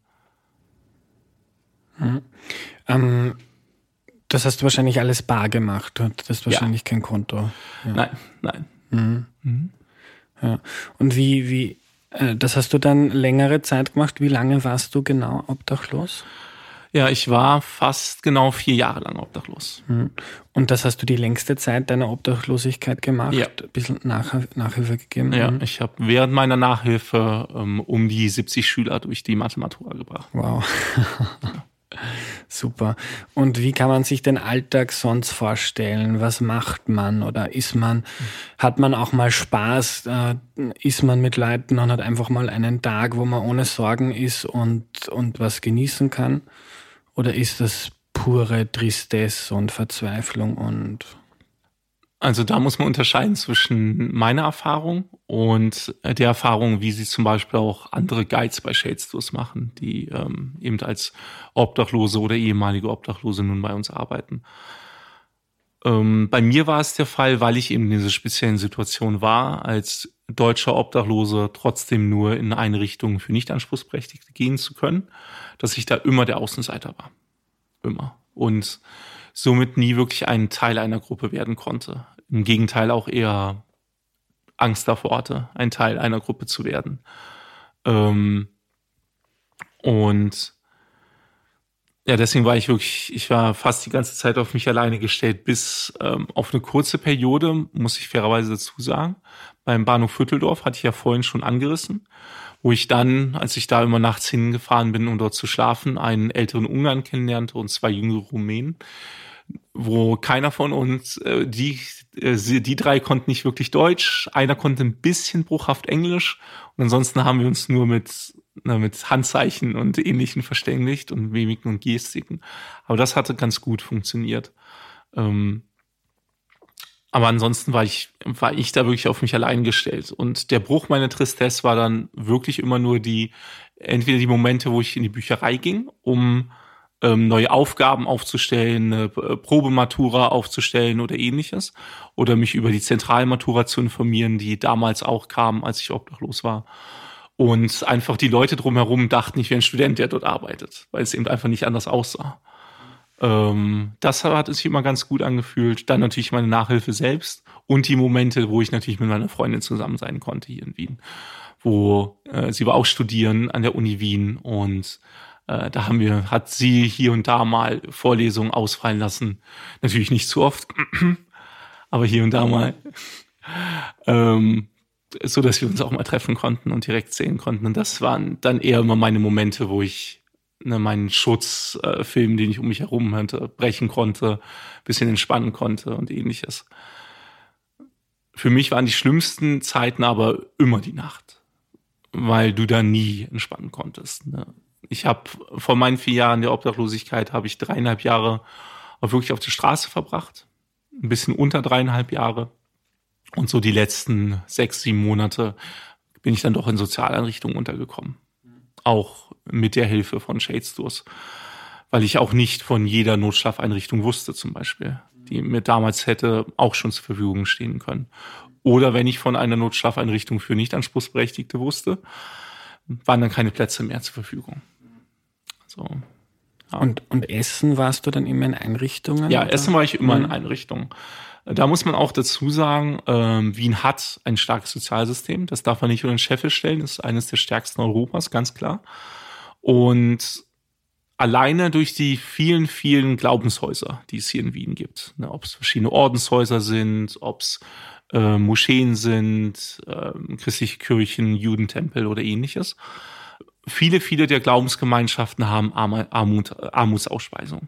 Mhm. Ähm, das hast du wahrscheinlich alles bar gemacht. Du hast wahrscheinlich ja. kein Konto. Ja. Nein, nein. Mhm. Mhm. Ja. Und wie, wie, äh, das hast du dann längere Zeit gemacht. Wie lange warst du genau obdachlos? Ja, ich war fast genau vier Jahre lang obdachlos. Hm. Und das hast du die längste Zeit deiner Obdachlosigkeit gemacht? Ja. Ein bisschen Nach Nachhilfe gegeben? Ja, hm. ich habe während meiner Nachhilfe ähm, um die 70 Schüler durch die Mathematura gebracht. Wow. Super. Und wie kann man sich den Alltag sonst vorstellen? Was macht man? Oder ist man, hat man auch mal Spaß? Äh, ist man mit Leuten und hat einfach mal einen Tag, wo man ohne Sorgen ist und, und was genießen kann? Oder ist das pure Tristesse und Verzweiflung und also da muss man unterscheiden zwischen meiner Erfahrung und der Erfahrung, wie sie zum Beispiel auch andere Guides bei Shades Tours machen, die ähm, eben als Obdachlose oder ehemalige Obdachlose nun bei uns arbeiten. Ähm, bei mir war es der Fall, weil ich eben in dieser speziellen Situation war, als deutscher Obdachlose trotzdem nur in eine Richtung für Nichtanspruchsberechtigte gehen zu können, dass ich da immer der Außenseiter war. Immer. Und somit nie wirklich ein Teil einer Gruppe werden konnte. Im Gegenteil auch eher Angst davor hatte, ein Teil einer Gruppe zu werden. Ähm, und ja, deswegen war ich wirklich, ich war fast die ganze Zeit auf mich alleine gestellt, bis ähm, auf eine kurze Periode, muss ich fairerweise dazu sagen. Beim Bahnhof Vierteldorf hatte ich ja vorhin schon angerissen, wo ich dann, als ich da immer nachts hingefahren bin, um dort zu schlafen, einen älteren Ungarn kennenlernte und zwei jüngere Rumänen, wo keiner von uns, äh, die, äh, die drei konnten nicht wirklich Deutsch, einer konnte ein bisschen bruchhaft Englisch und ansonsten haben wir uns nur mit, na, mit Handzeichen und ähnlichen verständigt und Mimiken und Gestiken. Aber das hatte ganz gut funktioniert. Ähm, aber ansonsten war ich, war ich da wirklich auf mich allein gestellt. Und der Bruch meiner Tristesse war dann wirklich immer nur die, entweder die Momente, wo ich in die Bücherei ging, um ähm, neue Aufgaben aufzustellen, eine äh, Probematura aufzustellen oder ähnliches. Oder mich über die Zentralmatura zu informieren, die damals auch kam, als ich obdachlos war. Und einfach die Leute drumherum dachten, ich wäre ein Student, der dort arbeitet, weil es eben einfach nicht anders aussah. Ähm, das hat sich immer ganz gut angefühlt. Dann natürlich meine Nachhilfe selbst und die Momente, wo ich natürlich mit meiner Freundin zusammen sein konnte hier in Wien. Wo äh, sie war auch studieren an der Uni Wien und äh, da haben wir, hat sie hier und da mal Vorlesungen ausfallen lassen. Natürlich nicht zu oft, aber hier und da mal. ähm, so dass wir uns auch mal treffen konnten und direkt sehen konnten. Und das waren dann eher immer meine Momente, wo ich ne, meinen Schutzfilm, äh, den ich um mich herum hatte, brechen konnte, bisschen entspannen konnte und ähnliches. Für mich waren die schlimmsten Zeiten aber immer die Nacht, weil du da nie entspannen konntest. Ne? Ich habe vor meinen vier Jahren der Obdachlosigkeit habe ich dreieinhalb Jahre auch wirklich auf der Straße verbracht, ein bisschen unter dreieinhalb Jahre und so die letzten sechs, sieben Monate bin ich dann doch in Sozialeinrichtungen untergekommen. Auch mit der Hilfe von Shadestores. Weil ich auch nicht von jeder Notschlafeinrichtung wusste, zum Beispiel, die mir damals hätte auch schon zur Verfügung stehen können. Oder wenn ich von einer Notschlafeinrichtung für Nichtanspruchsberechtigte wusste, waren dann keine Plätze mehr zur Verfügung. So. Ja. Und, und Essen warst du dann immer in Einrichtungen? Ja, oder? Essen war ich immer mhm. in Einrichtungen. Da muss man auch dazu sagen, ähm, Wien hat ein starkes Sozialsystem. Das darf man nicht unter den Scheffel stellen. Das ist eines der stärksten Europas, ganz klar. Und alleine durch die vielen, vielen Glaubenshäuser, die es hier in Wien gibt, ne, ob es verschiedene Ordenshäuser sind, ob es äh, Moscheen sind, äh, christliche Kirchen, Judentempel oder ähnliches. Viele, viele der Glaubensgemeinschaften haben Armut, Armutsausspeisung.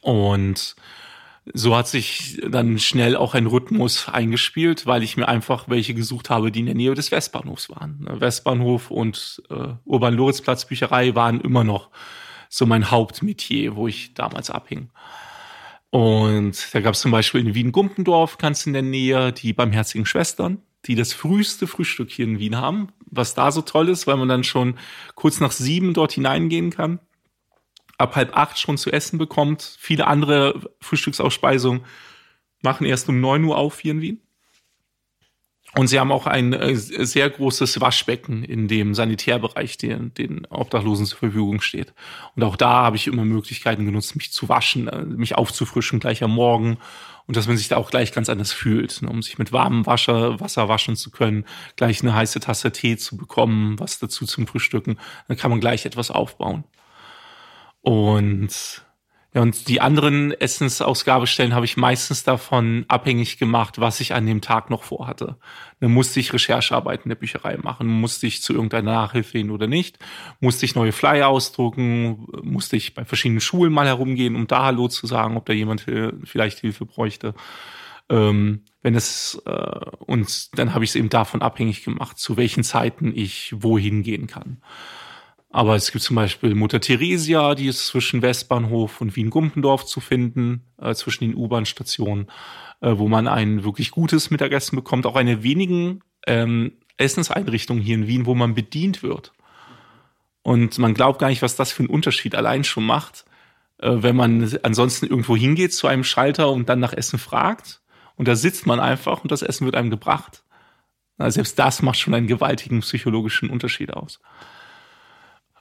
Und so hat sich dann schnell auch ein Rhythmus eingespielt, weil ich mir einfach welche gesucht habe, die in der Nähe des Westbahnhofs waren. Ne, Westbahnhof und äh, Urban-Loritzplatz Bücherei waren immer noch so mein Hauptmetier, wo ich damals abhing. Und da gab es zum Beispiel in Wien-Gumpendorf, ganz in der Nähe, die Barmherzigen Schwestern, die das früheste Frühstück hier in Wien haben, was da so toll ist, weil man dann schon kurz nach sieben dort hineingehen kann ab halb acht schon zu essen bekommt. Viele andere Frühstücksausspeisungen machen erst um neun Uhr auf hier in Wien. Und sie haben auch ein äh, sehr großes Waschbecken in dem Sanitärbereich, den den Obdachlosen zur Verfügung steht. Und auch da habe ich immer Möglichkeiten genutzt, mich zu waschen, äh, mich aufzufrischen gleich am Morgen und dass man sich da auch gleich ganz anders fühlt, ne, um sich mit warmem Wasser, Wasser waschen zu können, gleich eine heiße Tasse Tee zu bekommen, was dazu zum Frühstücken. Dann kann man gleich etwas aufbauen. Und ja, und die anderen Essensausgabestellen habe ich meistens davon abhängig gemacht, was ich an dem Tag noch vorhatte. Dann musste ich Recherchearbeit in der Bücherei machen, musste ich zu irgendeiner Nachhilfe hin oder nicht, musste ich neue Flyer ausdrucken, musste ich bei verschiedenen Schulen mal herumgehen, um da Hallo zu sagen, ob da jemand vielleicht Hilfe bräuchte. Ähm, wenn es äh, und dann habe ich es eben davon abhängig gemacht, zu welchen Zeiten ich wohin gehen kann. Aber es gibt zum Beispiel Mutter Theresia, die ist zwischen Westbahnhof und Wien-Gumpendorf zu finden, äh, zwischen den U-Bahn-Stationen, äh, wo man ein wirklich gutes Mittagessen bekommt. Auch eine wenigen ähm, Essenseinrichtungen hier in Wien, wo man bedient wird. Und man glaubt gar nicht, was das für einen Unterschied allein schon macht, äh, wenn man ansonsten irgendwo hingeht zu einem Schalter und dann nach Essen fragt. Und da sitzt man einfach und das Essen wird einem gebracht. Na, selbst das macht schon einen gewaltigen psychologischen Unterschied aus.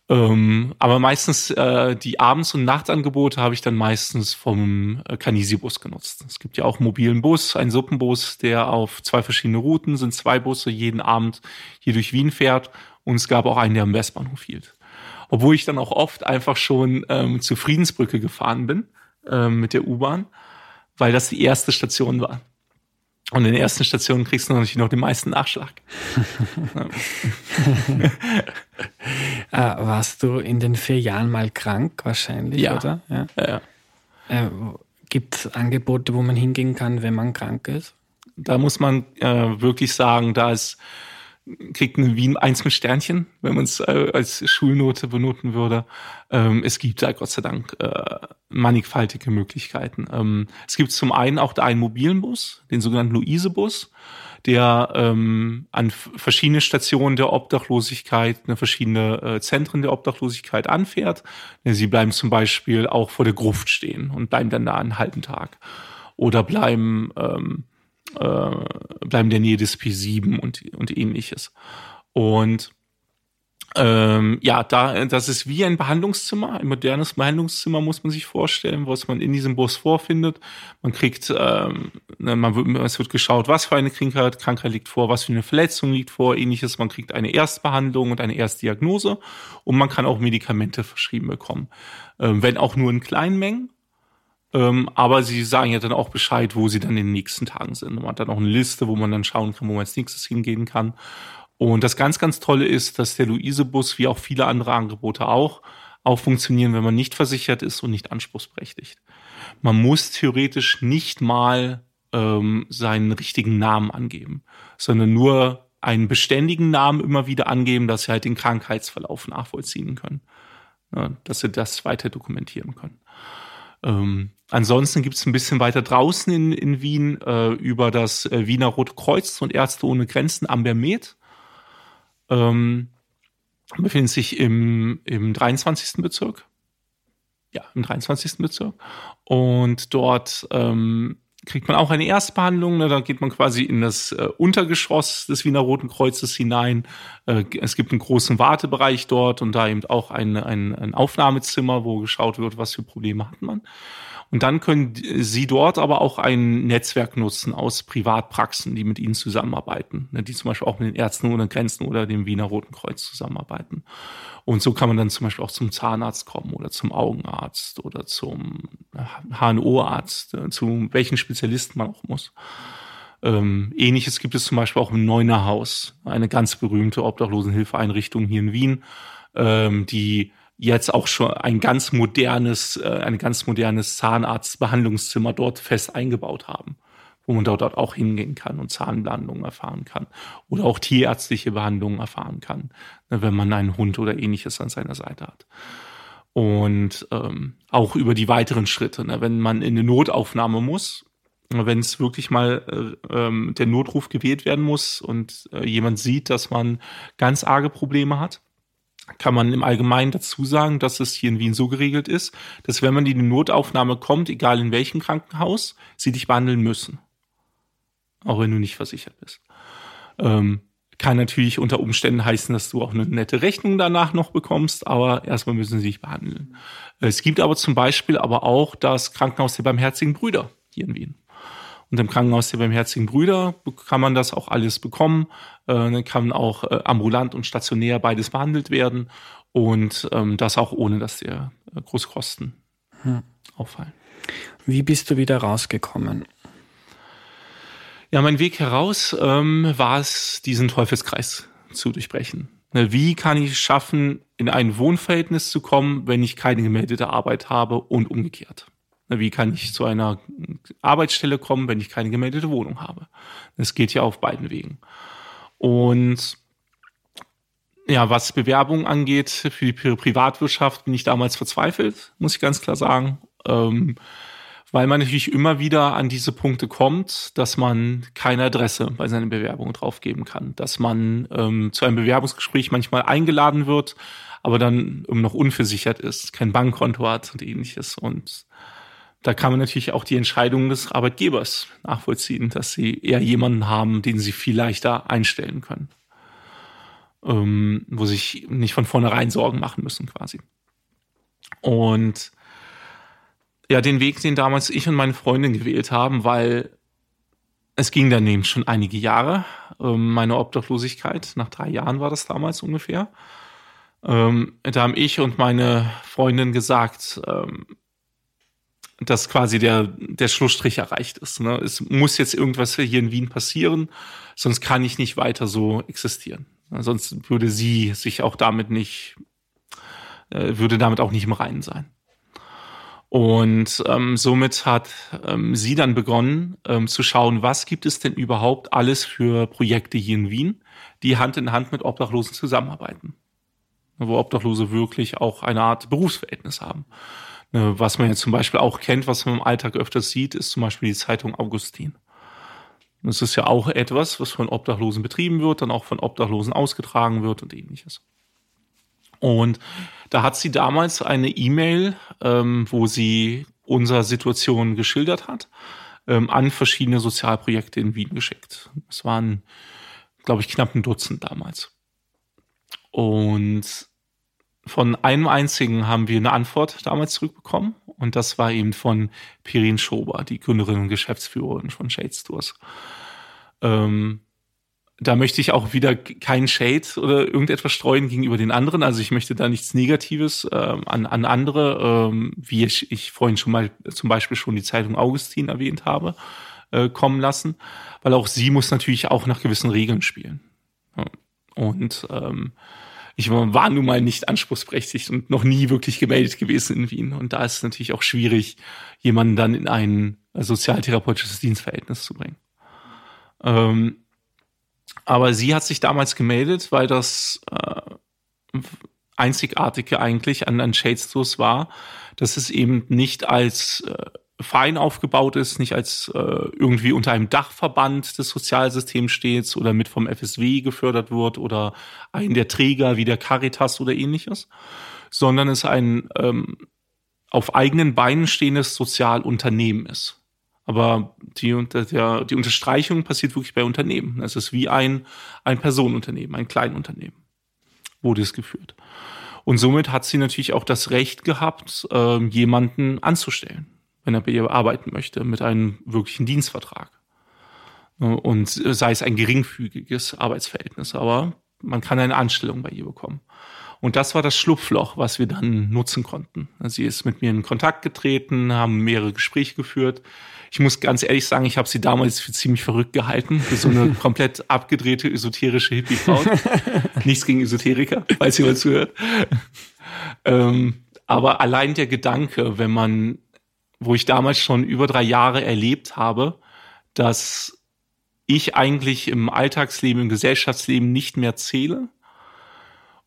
Ähm, aber meistens äh, die Abends- und Nachtangebote habe ich dann meistens vom äh, Canisi-Bus genutzt. Es gibt ja auch mobilen Bus, einen Suppenbus, der auf zwei verschiedene Routen sind, zwei Busse jeden Abend hier durch Wien fährt. Und es gab auch einen, der am Westbahnhof hielt. Obwohl ich dann auch oft einfach schon ähm, zur Friedensbrücke gefahren bin ähm, mit der U-Bahn, weil das die erste Station war. Und in der ersten Station kriegst du natürlich noch den meisten Nachschlag. ah, warst du in den vier Jahren mal krank wahrscheinlich, ja. oder? Ja. ja. Äh, gibt es Angebote, wo man hingehen kann, wenn man krank ist? Da muss man äh, wirklich sagen, da ist kriegt eine Wien eins mit Sternchen, wenn man es äh, als Schulnote benoten würde. Ähm, es gibt da Gott sei Dank äh, mannigfaltige Möglichkeiten. Ähm, es gibt zum einen auch einen mobilen Bus, den sogenannten Luise-Bus, der ähm, an verschiedene Stationen der Obdachlosigkeit, eine verschiedene äh, Zentren der Obdachlosigkeit anfährt. Sie bleiben zum Beispiel auch vor der Gruft stehen und bleiben dann da einen halben Tag. Oder bleiben ähm, äh, bleiben der Nähe des P7 und, und ähnliches. Und ähm, ja, da, das ist wie ein Behandlungszimmer, ein modernes Behandlungszimmer muss man sich vorstellen, was man in diesem Bus vorfindet. Man kriegt, ähm, ne, man wird, es wird geschaut, was für eine Krankheit, Krankheit liegt vor, was für eine Verletzung liegt vor, ähnliches. Man kriegt eine Erstbehandlung und eine Erstdiagnose und man kann auch Medikamente verschrieben bekommen, ähm, wenn auch nur in kleinen Mengen. Ähm, aber sie sagen ja dann auch Bescheid, wo sie dann in den nächsten Tagen sind. Man hat dann auch eine Liste, wo man dann schauen kann, wo man als nächstes hingehen kann. Und das ganz, ganz Tolle ist, dass der Luise-Bus, wie auch viele andere Angebote auch, auch funktionieren, wenn man nicht versichert ist und nicht anspruchsberechtigt. Man muss theoretisch nicht mal ähm, seinen richtigen Namen angeben, sondern nur einen beständigen Namen immer wieder angeben, dass sie halt den Krankheitsverlauf nachvollziehen können. Ja, dass sie das weiter dokumentieren können. Ähm, ansonsten gibt es ein bisschen weiter draußen in, in Wien äh, über das äh, Wiener Rote Kreuz und Ärzte ohne Grenzen am Bermet. Ähm, befindet sich im, im 23. Bezirk. Ja, im 23. Bezirk. Und dort ähm, kriegt man auch eine Erstbehandlung. Ne? Da geht man quasi in das äh, Untergeschoss des Wiener Roten Kreuzes hinein. Äh, es gibt einen großen Wartebereich dort und da eben auch ein, ein, ein Aufnahmezimmer, wo geschaut wird, was für Probleme hat man. Und dann können Sie dort aber auch ein Netzwerk nutzen aus Privatpraxen, die mit Ihnen zusammenarbeiten, ne, die zum Beispiel auch mit den Ärzten ohne Grenzen oder dem Wiener Roten Kreuz zusammenarbeiten. Und so kann man dann zum Beispiel auch zum Zahnarzt kommen oder zum Augenarzt oder zum HNO-Arzt, äh, zu welchen Spezialisten man auch muss. Ähm, Ähnliches gibt es zum Beispiel auch im Neunerhaus, eine ganz berühmte Obdachlosenhilfeeinrichtung hier in Wien, ähm, die jetzt auch schon ein ganz modernes, äh, ein ganz modernes Zahnarztbehandlungszimmer dort fest eingebaut haben, wo man dort auch hingehen kann und Zahnbehandlungen erfahren kann oder auch tierärztliche Behandlungen erfahren kann, ne, wenn man einen Hund oder ähnliches an seiner Seite hat. Und ähm, auch über die weiteren Schritte, ne, wenn man in eine Notaufnahme muss, wenn es wirklich mal äh, ähm, der Notruf gewählt werden muss und äh, jemand sieht, dass man ganz arge Probleme hat, kann man im Allgemeinen dazu sagen, dass es hier in Wien so geregelt ist, dass wenn man in die Notaufnahme kommt, egal in welchem Krankenhaus, sie dich behandeln müssen. Auch wenn du nicht versichert bist. Ähm, kann natürlich unter Umständen heißen, dass du auch eine nette Rechnung danach noch bekommst, aber erstmal müssen sie dich behandeln. Es gibt aber zum Beispiel aber auch das Krankenhaus der Barmherzigen Brüder hier in Wien. Und im Krankenhaus der Barmherzigen Brüder kann man das auch alles bekommen. Äh, dann kann auch äh, ambulant und stationär beides behandelt werden. Und ähm, das auch ohne, dass dir äh, große Kosten hm. auffallen. Wie bist du wieder rausgekommen? Ja, mein Weg heraus ähm, war es, diesen Teufelskreis zu durchbrechen. Ne, wie kann ich es schaffen, in ein Wohnverhältnis zu kommen, wenn ich keine gemeldete Arbeit habe und umgekehrt? Wie kann ich zu einer Arbeitsstelle kommen, wenn ich keine gemeldete Wohnung habe? Das geht ja auf beiden Wegen. Und ja, was Bewerbungen angeht für die Privatwirtschaft, bin ich damals verzweifelt, muss ich ganz klar sagen. Ähm, weil man natürlich immer wieder an diese Punkte kommt, dass man keine Adresse bei seinen Bewerbungen draufgeben kann, dass man ähm, zu einem Bewerbungsgespräch manchmal eingeladen wird, aber dann noch unversichert ist, kein Bankkonto hat und ähnliches. Und da kann man natürlich auch die Entscheidung des Arbeitgebers nachvollziehen, dass sie eher jemanden haben, den sie viel leichter einstellen können. Ähm, wo sich nicht von vornherein Sorgen machen müssen, quasi. Und ja, den Weg, den damals ich und meine Freundin gewählt haben, weil es ging daneben schon einige Jahre, ähm, meine Obdachlosigkeit, nach drei Jahren war das damals ungefähr. Ähm, da haben ich und meine Freundin gesagt, ähm, dass quasi der, der Schlussstrich erreicht ist. Ne? Es muss jetzt irgendwas hier in Wien passieren, sonst kann ich nicht weiter so existieren. Sonst würde sie sich auch damit nicht, äh, würde damit auch nicht im Reinen sein. Und ähm, somit hat ähm, sie dann begonnen ähm, zu schauen, was gibt es denn überhaupt alles für Projekte hier in Wien, die Hand in Hand mit Obdachlosen zusammenarbeiten. Wo Obdachlose wirklich auch eine Art Berufsverhältnis haben. Ne, was man jetzt zum Beispiel auch kennt, was man im Alltag öfters sieht, ist zum Beispiel die Zeitung Augustin. Das ist ja auch etwas, was von Obdachlosen betrieben wird, dann auch von Obdachlosen ausgetragen wird und ähnliches. Und da hat sie damals eine E-Mail, ähm, wo sie unsere Situation geschildert hat, ähm, an verschiedene Sozialprojekte in Wien geschickt. Es waren, glaube ich, knapp ein Dutzend damals. Und von einem einzigen haben wir eine Antwort damals zurückbekommen. Und das war eben von Pirin Schober, die Gründerin und Geschäftsführerin von Shade Stores. Ähm, da möchte ich auch wieder keinen Shade oder irgendetwas streuen gegenüber den anderen. Also ich möchte da nichts Negatives ähm, an, an andere, ähm, wie ich, ich vorhin schon mal zum Beispiel schon die Zeitung Augustin erwähnt habe, äh, kommen lassen, weil auch sie muss natürlich auch nach gewissen Regeln spielen. Ja. Und ähm, ich war nun mal nicht anspruchsberechtigt und noch nie wirklich gemeldet gewesen in Wien. Und da ist es natürlich auch schwierig, jemanden dann in ein sozialtherapeutisches Dienstverhältnis zu bringen. Ähm, aber sie hat sich damals gemeldet, weil das äh, einzigartige eigentlich an, an Shadestores war, dass es eben nicht als äh, Verein aufgebaut ist, nicht als äh, irgendwie unter einem Dachverband des Sozialsystems steht oder mit vom FSW gefördert wird oder ein der Träger wie der Caritas oder ähnliches, sondern es ein ähm, auf eigenen Beinen stehendes Sozialunternehmen ist. Aber die, der, die Unterstreichung passiert wirklich bei Unternehmen. Es ist wie ein, ein Personenunternehmen, ein Kleinunternehmen, wurde es geführt. Und somit hat sie natürlich auch das Recht gehabt, äh, jemanden anzustellen, wenn er bei ihr arbeiten möchte, mit einem wirklichen Dienstvertrag. Und sei es ein geringfügiges Arbeitsverhältnis, aber man kann eine Anstellung bei ihr bekommen. Und das war das Schlupfloch, was wir dann nutzen konnten. Sie ist mit mir in Kontakt getreten, haben mehrere Gespräche geführt ich muss ganz ehrlich sagen, ich habe sie damals für ziemlich verrückt gehalten, für so eine komplett abgedrehte esoterische Hippie-Frau. Nichts gegen Esoteriker, falls jemand zuhört. ähm, aber allein der Gedanke, wenn man, wo ich damals schon über drei Jahre erlebt habe, dass ich eigentlich im Alltagsleben, im Gesellschaftsleben nicht mehr zähle,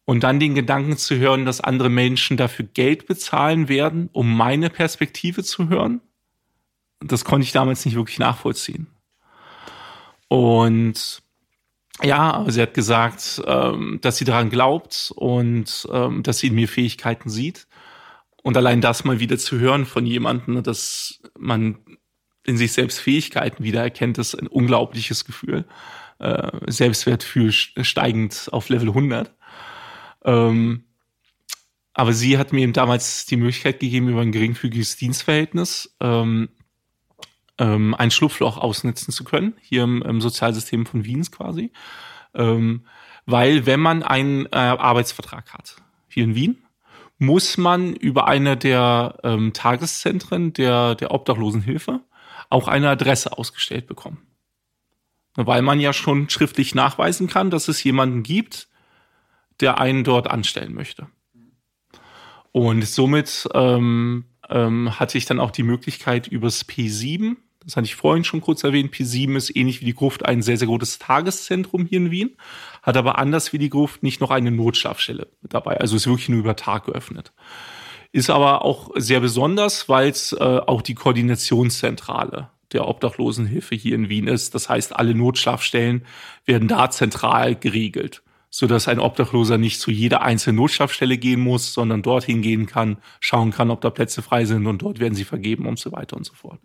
und dann den Gedanken zu hören, dass andere Menschen dafür Geld bezahlen werden, um meine Perspektive zu hören, das konnte ich damals nicht wirklich nachvollziehen. Und ja, aber sie hat gesagt, ähm, dass sie daran glaubt und ähm, dass sie in mir Fähigkeiten sieht. Und allein das mal wieder zu hören von jemandem, dass man in sich selbst Fähigkeiten wiedererkennt, ist ein unglaubliches Gefühl. Äh, Selbstwertgefühl steigend auf Level 100. Ähm, aber sie hat mir eben damals die Möglichkeit gegeben, über ein geringfügiges Dienstverhältnis ähm, ähm, ein Schlupfloch ausnutzen zu können, hier im, Sozialsystem von Wiens quasi. Weil wenn man einen äh, Arbeitsvertrag hat, hier in Wien, muss man über eine der ähm, Tageszentren der, der Obdachlosenhilfe auch eine Adresse ausgestellt bekommen. Weil man ja schon schriftlich nachweisen kann, dass es jemanden gibt, der einen dort anstellen möchte. Und somit ähm, ähm, hatte ich dann auch die Möglichkeit, übers P7 das hatte ich vorhin schon kurz erwähnt, P7 ist ähnlich wie die Gruft ein sehr, sehr gutes Tageszentrum hier in Wien, hat aber anders wie die Gruft nicht noch eine Notschlafstelle dabei. Also ist wirklich nur über Tag geöffnet. Ist aber auch sehr besonders, weil es äh, auch die Koordinationszentrale der Obdachlosenhilfe hier in Wien ist. Das heißt, alle Notschlafstellen werden da zentral geregelt, so dass ein Obdachloser nicht zu jeder einzelnen Notschlafstelle gehen muss, sondern dorthin gehen kann, schauen kann, ob da Plätze frei sind und dort werden sie vergeben und so weiter und so fort.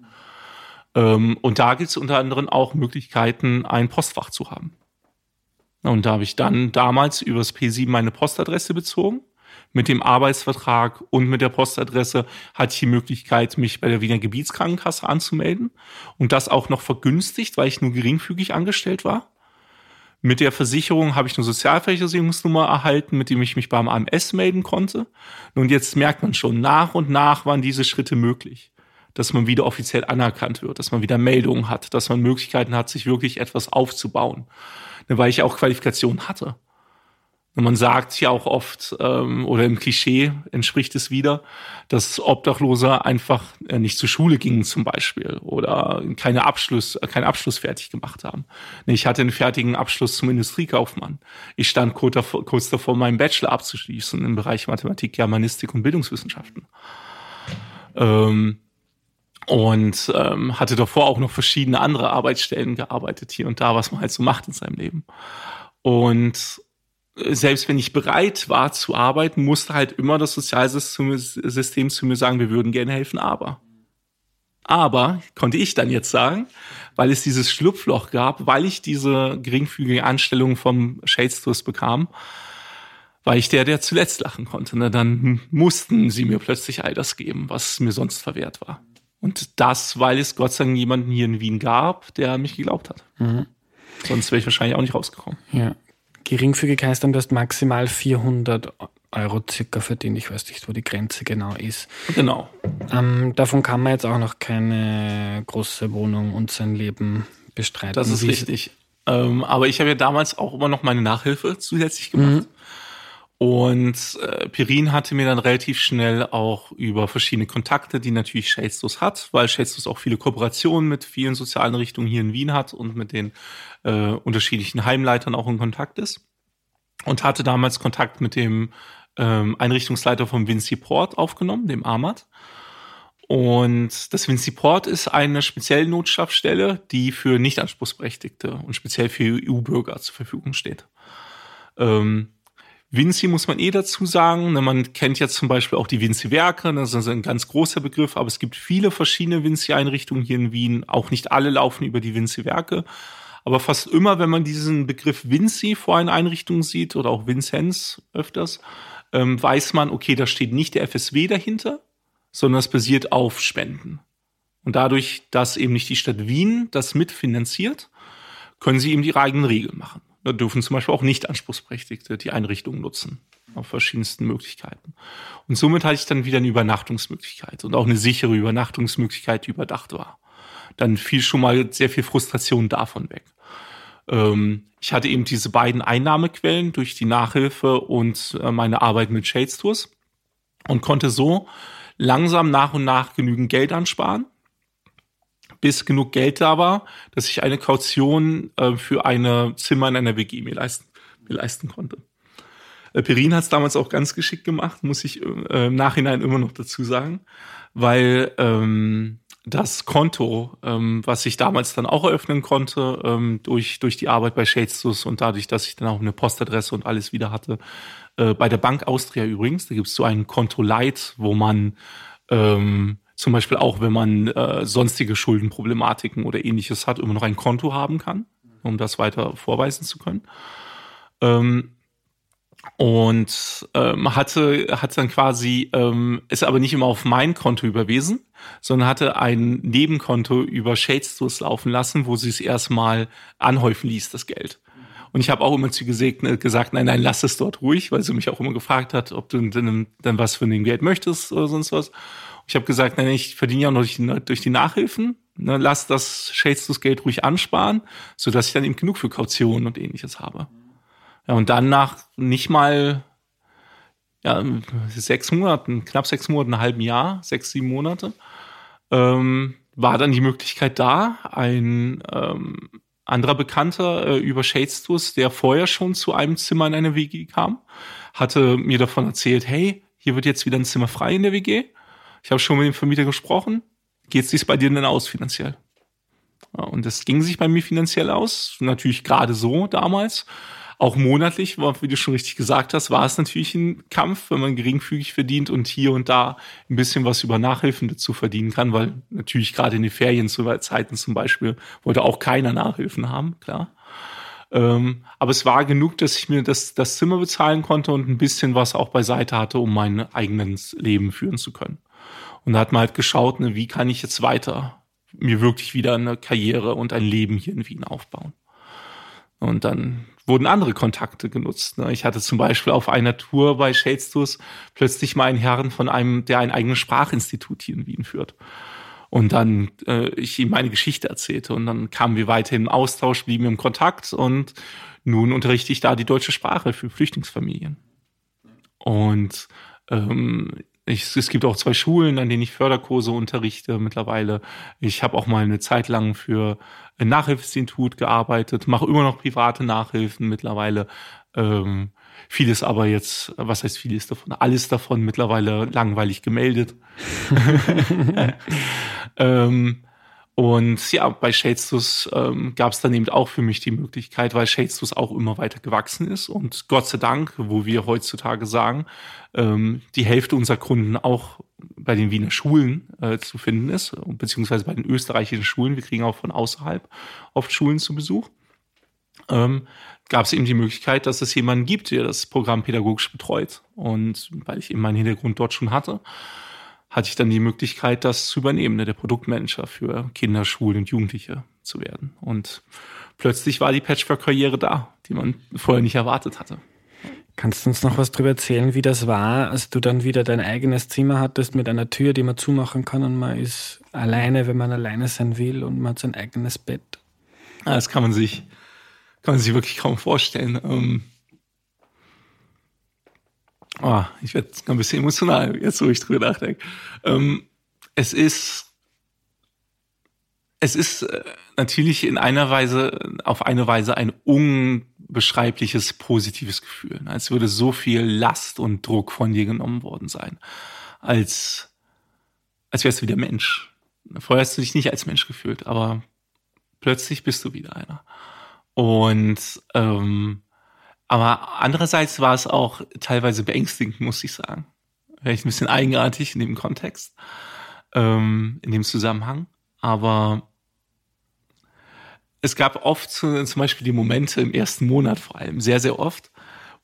Ähm, und da gibt es unter anderem auch Möglichkeiten, ein Postfach zu haben. Und da habe ich dann damals übers P7 meine Postadresse bezogen. Mit dem Arbeitsvertrag und mit der Postadresse hatte ich die Möglichkeit, mich bei der Wiener Gebietskrankenkasse anzumelden. Und das auch noch vergünstigt, weil ich nur geringfügig angestellt war. Mit der Versicherung habe ich eine Sozialversicherungsnummer erhalten, mit dem ich mich beim AMS melden konnte. Und jetzt merkt man schon, nach und nach waren diese Schritte möglich dass man wieder offiziell anerkannt wird, dass man wieder Meldungen hat, dass man Möglichkeiten hat, sich wirklich etwas aufzubauen. Ne, weil ich auch Qualifikationen hatte. Und man sagt ja auch oft, ähm, oder im Klischee entspricht es wieder, dass Obdachlose einfach äh, nicht zur Schule gingen zum Beispiel oder keine Abschluss, äh, keinen Abschluss fertig gemacht haben. Nee, ich hatte einen fertigen Abschluss zum Industriekaufmann. Ich stand kurz davor, kurz davor meinen Bachelor abzuschließen im Bereich Mathematik, Germanistik und Bildungswissenschaften. Ähm, und ähm, hatte davor auch noch verschiedene andere Arbeitsstellen gearbeitet, hier und da, was man halt so macht in seinem Leben. Und selbst wenn ich bereit war zu arbeiten, musste halt immer das Sozialsystem zu mir sagen, wir würden gerne helfen, aber. Aber, konnte ich dann jetzt sagen, weil es dieses Schlupfloch gab, weil ich diese geringfügige Anstellung vom Shadestores bekam, war ich der, der zuletzt lachen konnte. Ne? Dann mussten sie mir plötzlich all das geben, was mir sonst verwehrt war. Und das, weil es Gott sei Dank jemanden hier in Wien gab, der mich geglaubt hat. Mhm. Sonst wäre ich wahrscheinlich auch nicht rausgekommen. Ja. Geringfügig heißt dann, du hast maximal 400 Euro circa verdient. Ich weiß nicht, wo die Grenze genau ist. Genau. Ähm, davon kann man jetzt auch noch keine große Wohnung und sein Leben bestreiten. Das ist richtig. Ähm, aber ich habe ja damals auch immer noch meine Nachhilfe zusätzlich gemacht. Mhm. Und äh, Pirin hatte mir dann relativ schnell auch über verschiedene Kontakte, die natürlich Shadestos hat, weil Shadestos auch viele Kooperationen mit vielen sozialen Richtungen hier in Wien hat und mit den äh, unterschiedlichen Heimleitern auch in Kontakt ist. Und hatte damals Kontakt mit dem ähm, Einrichtungsleiter vom Vinci Port aufgenommen, dem Ahmad. Und das Vinci Port ist eine spezielle Notschlafstelle, die für Nichtanspruchsberechtigte und speziell für EU-Bürger zur Verfügung steht. Ähm, Vinci muss man eh dazu sagen. Ne, man kennt jetzt zum Beispiel auch die Vinci-Werke, ne, das ist ein ganz großer Begriff, aber es gibt viele verschiedene Vinci-Einrichtungen hier in Wien. Auch nicht alle laufen über die Vinci-Werke. Aber fast immer, wenn man diesen Begriff Vinci vor einer Einrichtung sieht oder auch Vinzenz öfters, ähm, weiß man, okay, da steht nicht der FSW dahinter, sondern es basiert auf Spenden. Und dadurch, dass eben nicht die Stadt Wien das mitfinanziert, können sie eben die eigenen Regeln machen. Da dürfen zum Beispiel auch nicht Anspruchsberechtigte die Einrichtung nutzen. Auf verschiedensten Möglichkeiten. Und somit hatte ich dann wieder eine Übernachtungsmöglichkeit und auch eine sichere Übernachtungsmöglichkeit, die überdacht war. Dann fiel schon mal sehr viel Frustration davon weg. Ähm, ich hatte eben diese beiden Einnahmequellen durch die Nachhilfe und äh, meine Arbeit mit Shades Tours und konnte so langsam nach und nach genügend Geld ansparen bis genug Geld da war, dass ich eine Kaution äh, für eine Zimmer in einer WG mir leisten, mir leisten konnte. Äh, Perin hat es damals auch ganz geschickt gemacht, muss ich äh, im Nachhinein immer noch dazu sagen, weil ähm, das Konto, ähm, was ich damals dann auch eröffnen konnte, ähm, durch, durch die Arbeit bei Shadestus und dadurch, dass ich dann auch eine Postadresse und alles wieder hatte, äh, bei der Bank Austria übrigens, da gibt es so ein Konto Light, wo man ähm, zum Beispiel auch, wenn man äh, sonstige Schuldenproblematiken oder ähnliches hat, immer noch ein Konto haben kann, um das weiter vorweisen zu können. Ähm, und ähm, hatte hat dann quasi ähm, ist aber nicht immer auf mein Konto überwiesen, sondern hatte ein Nebenkonto über Shades Tours laufen lassen, wo sie es erstmal anhäufen ließ, das Geld. Und ich habe auch immer zu gesegnet, gesagt, nein, nein, lass es dort ruhig, weil sie mich auch immer gefragt hat, ob du denn, denn was für ein Geld möchtest oder sonst was. Ich habe gesagt, nein, ich verdiene ja noch durch die, durch die Nachhilfen. Ne, lass das Shades Geld ruhig ansparen, so dass ich dann eben genug für Kautionen und ähnliches habe. Ja, und dann nach nicht mal ja, sechs Monaten, knapp sechs Monaten, einem halben Jahr, sechs, sieben Monate, ähm, war dann die Möglichkeit da, ein ähm, anderer Bekannter äh, über Shades der vorher schon zu einem Zimmer in einer WG kam, hatte mir davon erzählt, hey, hier wird jetzt wieder ein Zimmer frei in der WG ich habe schon mit dem Vermieter gesprochen, geht es bei dir denn aus finanziell? Und das ging sich bei mir finanziell aus, natürlich gerade so damals. Auch monatlich, wie du schon richtig gesagt hast, war es natürlich ein Kampf, wenn man geringfügig verdient und hier und da ein bisschen was über Nachhilfen dazu verdienen kann, weil natürlich gerade in den Ferienzeiten zum Beispiel wollte auch keiner Nachhilfen haben, klar. Ähm, aber es war genug, dass ich mir das, das Zimmer bezahlen konnte und ein bisschen was auch beiseite hatte, um mein eigenes Leben führen zu können. Und da hat man halt geschaut, ne, wie kann ich jetzt weiter mir wirklich wieder eine Karriere und ein Leben hier in Wien aufbauen. Und dann wurden andere Kontakte genutzt. Ne. Ich hatte zum Beispiel auf einer Tour bei Shades Tours plötzlich mal einen Herrn von einem, der ein eigenes Sprachinstitut hier in Wien führt. Und dann äh, ich ihm meine Geschichte erzählte und dann kamen wir weiterhin im Austausch, blieben im Kontakt und nun unterrichte ich da die deutsche Sprache für Flüchtlingsfamilien. Und ähm, ich, es gibt auch zwei Schulen, an denen ich Förderkurse unterrichte mittlerweile. Ich habe auch mal eine Zeit lang für ein Nachhilfeinstitut gearbeitet, mache immer noch private Nachhilfen mittlerweile. Ähm, vieles aber jetzt, was heißt vieles davon? Alles davon mittlerweile langweilig gemeldet. ähm, und ja, bei Shadestus ähm, gab es dann eben auch für mich die Möglichkeit, weil Shadestus auch immer weiter gewachsen ist und Gott sei Dank, wo wir heutzutage sagen, ähm, die Hälfte unserer Kunden auch bei den Wiener Schulen äh, zu finden ist, beziehungsweise bei den österreichischen Schulen. Wir kriegen auch von außerhalb oft Schulen zu Besuch. Ähm, gab es eben die Möglichkeit, dass es jemanden gibt, der das Programm pädagogisch betreut. Und weil ich eben meinen Hintergrund dort schon hatte, hatte ich dann die Möglichkeit, das zu übernehmen, ne, der Produktmanager für Kinder, Schulen und Jugendliche zu werden. Und plötzlich war die Patchwork-Karriere da, die man vorher nicht erwartet hatte. Kannst du uns noch was darüber erzählen, wie das war, als du dann wieder dein eigenes Zimmer hattest mit einer Tür, die man zumachen kann und man ist alleine, wenn man alleine sein will und man hat sein eigenes Bett? Das kann man sich, kann man sich wirklich kaum vorstellen. Oh, ich werde ein bisschen emotional, jetzt wo ich drüber nachdenke. Ähm, es ist, es ist äh, natürlich in einer Weise, auf eine Weise ein unbeschreibliches positives Gefühl. Als würde so viel Last und Druck von dir genommen worden sein. Als, als wärst du wieder Mensch. Vorher hast du dich nicht als Mensch gefühlt, aber plötzlich bist du wieder einer. Und ähm, aber andererseits war es auch teilweise beängstigend, muss ich sagen. Vielleicht ein bisschen eigenartig in dem Kontext, ähm, in dem Zusammenhang. Aber es gab oft zum Beispiel die Momente im ersten Monat vor allem, sehr, sehr oft,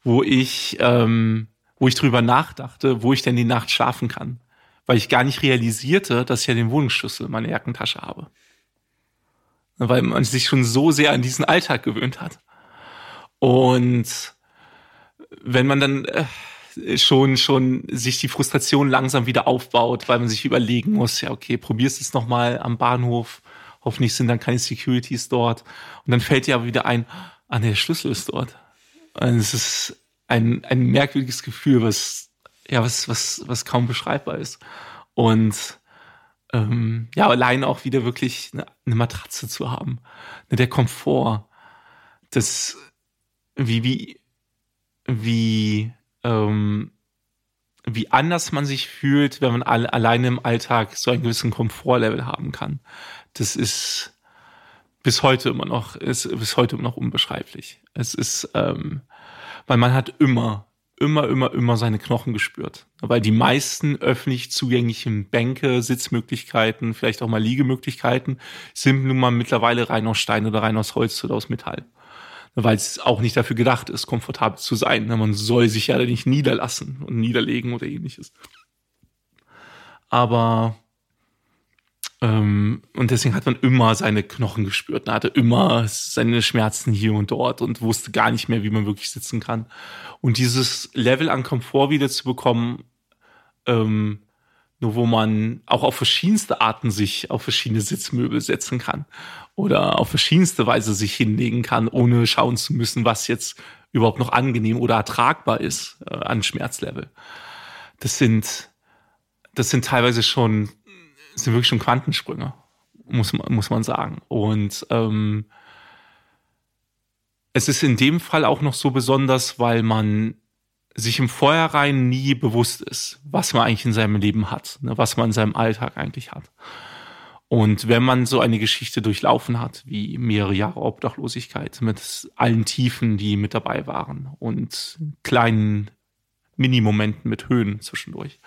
wo ich, ähm, wo ich drüber nachdachte, wo ich denn die Nacht schlafen kann. Weil ich gar nicht realisierte, dass ich ja den Wohnungsschlüssel in meiner Jackentasche habe. Weil man sich schon so sehr an diesen Alltag gewöhnt hat. Und wenn man dann äh, schon schon sich die Frustration langsam wieder aufbaut, weil man sich überlegen muss, ja okay, probierst es noch mal am Bahnhof, hoffentlich sind dann keine Securities dort. Und dann fällt dir aber wieder ein, ah nee, der Schlüssel ist dort. Und es ist ein ein merkwürdiges Gefühl, was ja was was was kaum beschreibbar ist. Und ähm, ja allein auch wieder wirklich eine, eine Matratze zu haben, der Komfort, das wie, wie, wie, ähm, wie anders man sich fühlt, wenn man alle, alleine im Alltag so einen gewissen Komfortlevel haben kann. Das ist bis heute immer noch, ist bis heute immer noch unbeschreiblich. Es ist, ähm, weil man hat immer, immer, immer, immer seine Knochen gespürt. Weil die meisten öffentlich zugänglichen Bänke, Sitzmöglichkeiten, vielleicht auch mal Liegemöglichkeiten, sind nun mal mittlerweile rein aus Stein oder rein aus Holz oder aus Metall weil es auch nicht dafür gedacht ist, komfortabel zu sein. Ne? Man soll sich ja nicht niederlassen und niederlegen oder ähnliches. Aber ähm, und deswegen hat man immer seine Knochen gespürt. Man hatte immer seine Schmerzen hier und dort und wusste gar nicht mehr, wie man wirklich sitzen kann. Und dieses Level an Komfort wieder zu bekommen, ähm, nur wo man auch auf verschiedenste Arten sich auf verschiedene Sitzmöbel setzen kann oder auf verschiedenste Weise sich hinlegen kann, ohne schauen zu müssen, was jetzt überhaupt noch angenehm oder ertragbar ist äh, an Schmerzlevel. Das sind, das sind teilweise schon, sind wirklich schon Quantensprünge, muss man, muss man sagen. Und ähm, es ist in dem Fall auch noch so besonders, weil man sich im Vorhinein nie bewusst ist, was man eigentlich in seinem Leben hat, ne, was man in seinem Alltag eigentlich hat. Und wenn man so eine Geschichte durchlaufen hat, wie mehrere Jahre Obdachlosigkeit mit allen Tiefen, die mit dabei waren und kleinen Minimomenten mit Höhen zwischendurch.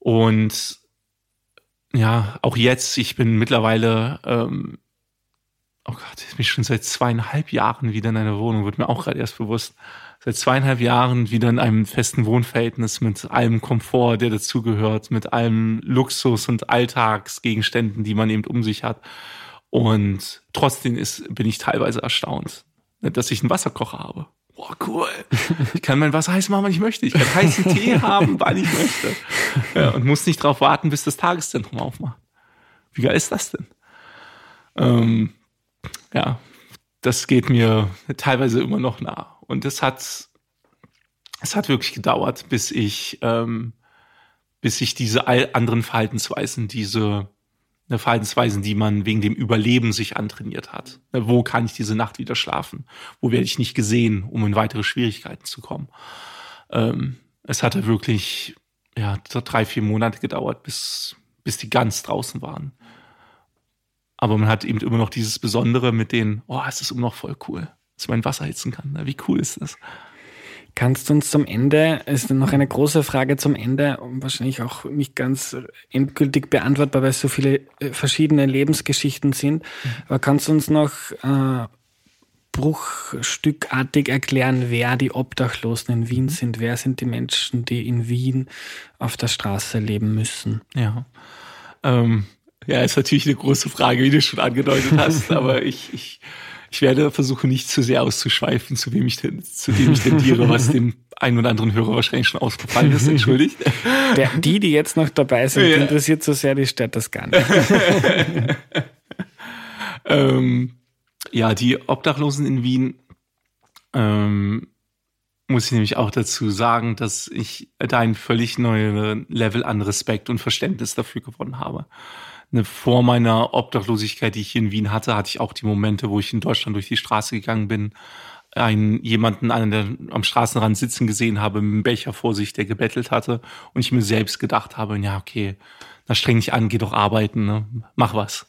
Und ja, auch jetzt, ich bin mittlerweile, ähm, oh Gott, ich bin schon seit zweieinhalb Jahren wieder in einer Wohnung, wird mir auch gerade erst bewusst seit zweieinhalb Jahren wieder in einem festen Wohnverhältnis mit allem Komfort, der dazugehört, mit allem Luxus und Alltagsgegenständen, die man eben um sich hat. Und trotzdem ist, bin ich teilweise erstaunt, dass ich einen Wasserkocher habe. Boah, cool. Ich kann mein Wasser heiß machen, wann ich möchte. Ich kann heißen Tee haben, wann ich möchte. Ja, und muss nicht darauf warten, bis das Tageszentrum aufmacht. Wie geil ist das denn? Ähm, ja, das geht mir teilweise immer noch nah. Und es hat, es hat wirklich gedauert, bis ich, ähm, bis ich diese anderen Verhaltensweisen, diese eine Verhaltensweisen, die man wegen dem Überleben sich antrainiert hat. Wo kann ich diese Nacht wieder schlafen? Wo werde ich nicht gesehen, um in weitere Schwierigkeiten zu kommen? Ähm, es hatte wirklich ja drei, vier Monate gedauert, bis, bis die ganz draußen waren. Aber man hat eben immer noch dieses Besondere mit den, oh, es ist immer noch voll cool, dass man Wasser hitzen kann. Wie cool ist das? Kannst du uns zum Ende, ist noch eine große Frage zum Ende, wahrscheinlich auch nicht ganz endgültig beantwortbar, weil es so viele äh, verschiedene Lebensgeschichten sind, mhm. aber kannst du uns noch äh, bruchstückartig erklären, wer die Obdachlosen in Wien mhm. sind? Wer sind die Menschen, die in Wien auf der Straße leben müssen? Ja. Ähm, ja, ist natürlich eine große Frage, wie du schon angedeutet hast, aber ich, ich ich werde versuchen, nicht zu sehr auszuschweifen, zu wem ich denn, zu dem ich tendiere, was dem einen oder anderen Hörer wahrscheinlich schon ausgefallen ist, entschuldigt. Der, die, die jetzt noch dabei sind, ja. interessiert so sehr, die stört das gar nicht. ähm, ja, die Obdachlosen in Wien, ähm, muss ich nämlich auch dazu sagen, dass ich da ein völlig neues Level an Respekt und Verständnis dafür gewonnen habe ne, vor meiner Obdachlosigkeit, die ich hier in Wien hatte, hatte ich auch die Momente, wo ich in Deutschland durch die Straße gegangen bin, einen jemanden an der, am Straßenrand sitzen gesehen habe, mit einem Becher vor sich, der gebettelt hatte, und ich mir selbst gedacht habe, ja, okay, na streng dich an, geh doch arbeiten, ne? mach was.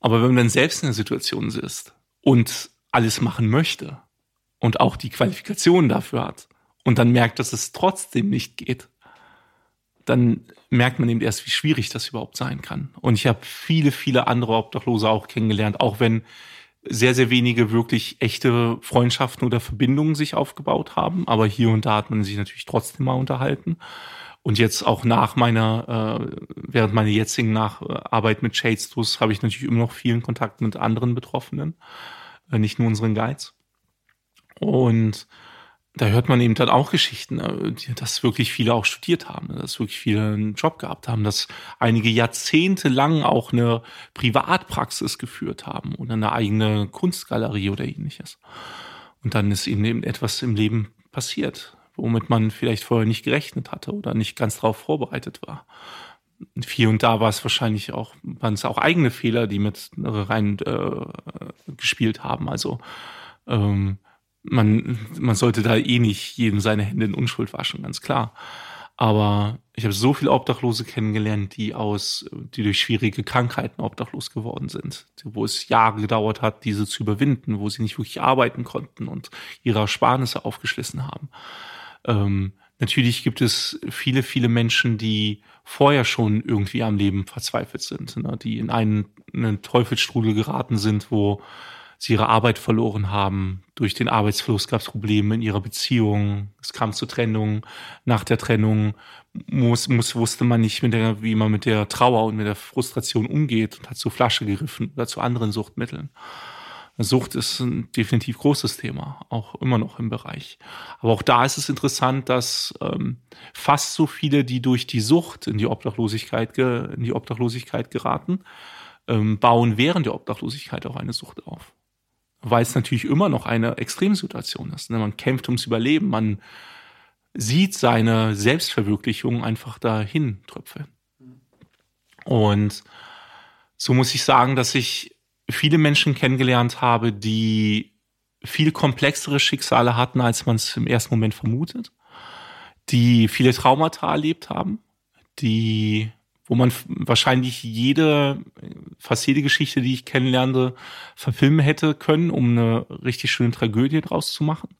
Aber wenn man dann selbst in der Situation ist und alles machen möchte und auch die Qualifikation dafür hat und dann merkt, dass es trotzdem nicht geht, dann merkt man eben erst, wie schwierig das überhaupt sein kann. Und ich habe viele, viele andere Obdachlose auch kennengelernt, auch wenn sehr, sehr wenige wirklich echte Freundschaften oder Verbindungen sich aufgebaut haben. Aber hier und da hat man sich natürlich trotzdem mal unterhalten. Und jetzt auch nach meiner, äh, während meiner jetzigen Nacharbeit mit Shadestus habe ich natürlich immer noch vielen Kontakt mit anderen Betroffenen, äh, nicht nur unseren Guides. Und da hört man eben dann auch Geschichten, äh, dass wirklich viele auch studiert haben, dass wirklich viele einen Job gehabt haben, dass einige Jahrzehnte lang auch eine Privatpraxis geführt haben oder eine eigene Kunstgalerie oder ähnliches. Und dann ist ihnen eben etwas im Leben passiert, womit man vielleicht vorher nicht gerechnet hatte oder nicht ganz darauf vorbereitet war. Hier und da war es wahrscheinlich auch, waren es auch eigene Fehler, die mit rein äh, gespielt haben. Also ähm, man, man sollte da eh nicht jedem seine Hände in Unschuld waschen, ganz klar. Aber ich habe so viele Obdachlose kennengelernt, die aus, die durch schwierige Krankheiten obdachlos geworden sind, wo es Jahre gedauert hat, diese zu überwinden, wo sie nicht wirklich arbeiten konnten und ihre Ersparnisse aufgeschlissen haben. Ähm, natürlich gibt es viele, viele Menschen, die vorher schon irgendwie am Leben verzweifelt sind, ne, die in einen, in einen Teufelsstrudel geraten sind, wo sie ihre Arbeit verloren haben. Durch den Arbeitsfluss gab es Probleme in ihrer Beziehung. Es kam zur Trennung. Nach der Trennung muss, muss, wusste man nicht, der, wie man mit der Trauer und mit der Frustration umgeht und hat zur Flasche gegriffen oder zu anderen Suchtmitteln. Sucht ist ein definitiv großes Thema, auch immer noch im Bereich. Aber auch da ist es interessant, dass ähm, fast so viele, die durch die Sucht in die Obdachlosigkeit, in die Obdachlosigkeit geraten, ähm, bauen während der Obdachlosigkeit auch eine Sucht auf weil es natürlich immer noch eine Extremsituation ist. Ne? Man kämpft ums Überleben, man sieht seine Selbstverwirklichung einfach dahin tröpfeln. Und so muss ich sagen, dass ich viele Menschen kennengelernt habe, die viel komplexere Schicksale hatten, als man es im ersten Moment vermutet, die viele Traumata erlebt haben, die wo man wahrscheinlich jede, fast jede Geschichte, die ich kennenlernte, verfilmen hätte können, um eine richtig schöne Tragödie draus zu machen.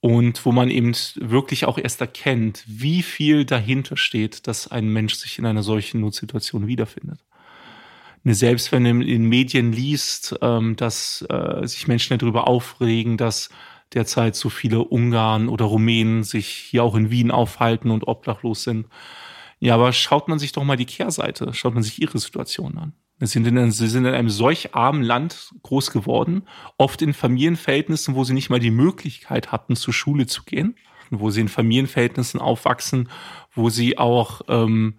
Und wo man eben wirklich auch erst erkennt, wie viel dahinter steht, dass ein Mensch sich in einer solchen Notsituation wiederfindet. Selbst wenn man in Medien liest, ähm, dass äh, sich Menschen darüber aufregen, dass derzeit so viele Ungarn oder Rumänen sich hier auch in Wien aufhalten und obdachlos sind, ja, aber schaut man sich doch mal die Kehrseite, schaut man sich ihre Situation an. Sie sind, in, sie sind in einem solch armen Land groß geworden, oft in Familienverhältnissen, wo sie nicht mal die Möglichkeit hatten, zur Schule zu gehen, wo sie in Familienverhältnissen aufwachsen, wo sie auch ähm,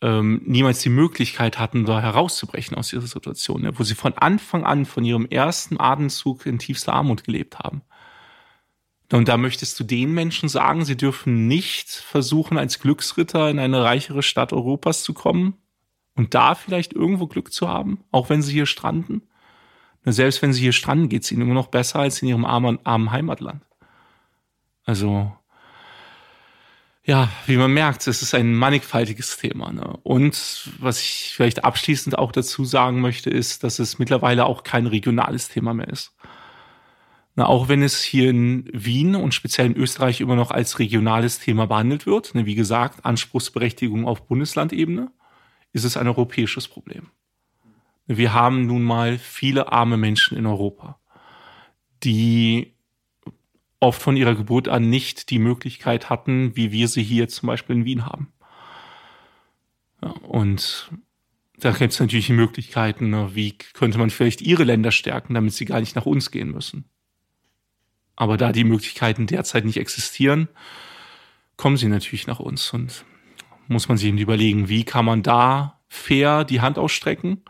ähm, niemals die Möglichkeit hatten, da herauszubrechen aus dieser Situation, ne? wo sie von Anfang an, von ihrem ersten Atemzug in tiefster Armut gelebt haben. Und da möchtest du den Menschen sagen, sie dürfen nicht versuchen, als Glücksritter in eine reichere Stadt Europas zu kommen und da vielleicht irgendwo Glück zu haben, auch wenn sie hier stranden. Selbst wenn sie hier stranden, geht es ihnen immer noch besser als in ihrem armen, armen Heimatland. Also ja, wie man merkt, es ist ein mannigfaltiges Thema. Ne? Und was ich vielleicht abschließend auch dazu sagen möchte, ist, dass es mittlerweile auch kein regionales Thema mehr ist. Na, auch wenn es hier in Wien und speziell in Österreich immer noch als regionales Thema behandelt wird, ne, wie gesagt, Anspruchsberechtigung auf Bundeslandebene, ist es ein europäisches Problem. Wir haben nun mal viele arme Menschen in Europa, die oft von ihrer Geburt an nicht die Möglichkeit hatten, wie wir sie hier zum Beispiel in Wien haben. Ja, und da gibt es natürlich Möglichkeiten, ne, wie könnte man vielleicht ihre Länder stärken, damit sie gar nicht nach uns gehen müssen. Aber da die Möglichkeiten derzeit nicht existieren, kommen sie natürlich nach uns und muss man sich eben überlegen, wie kann man da fair die Hand ausstrecken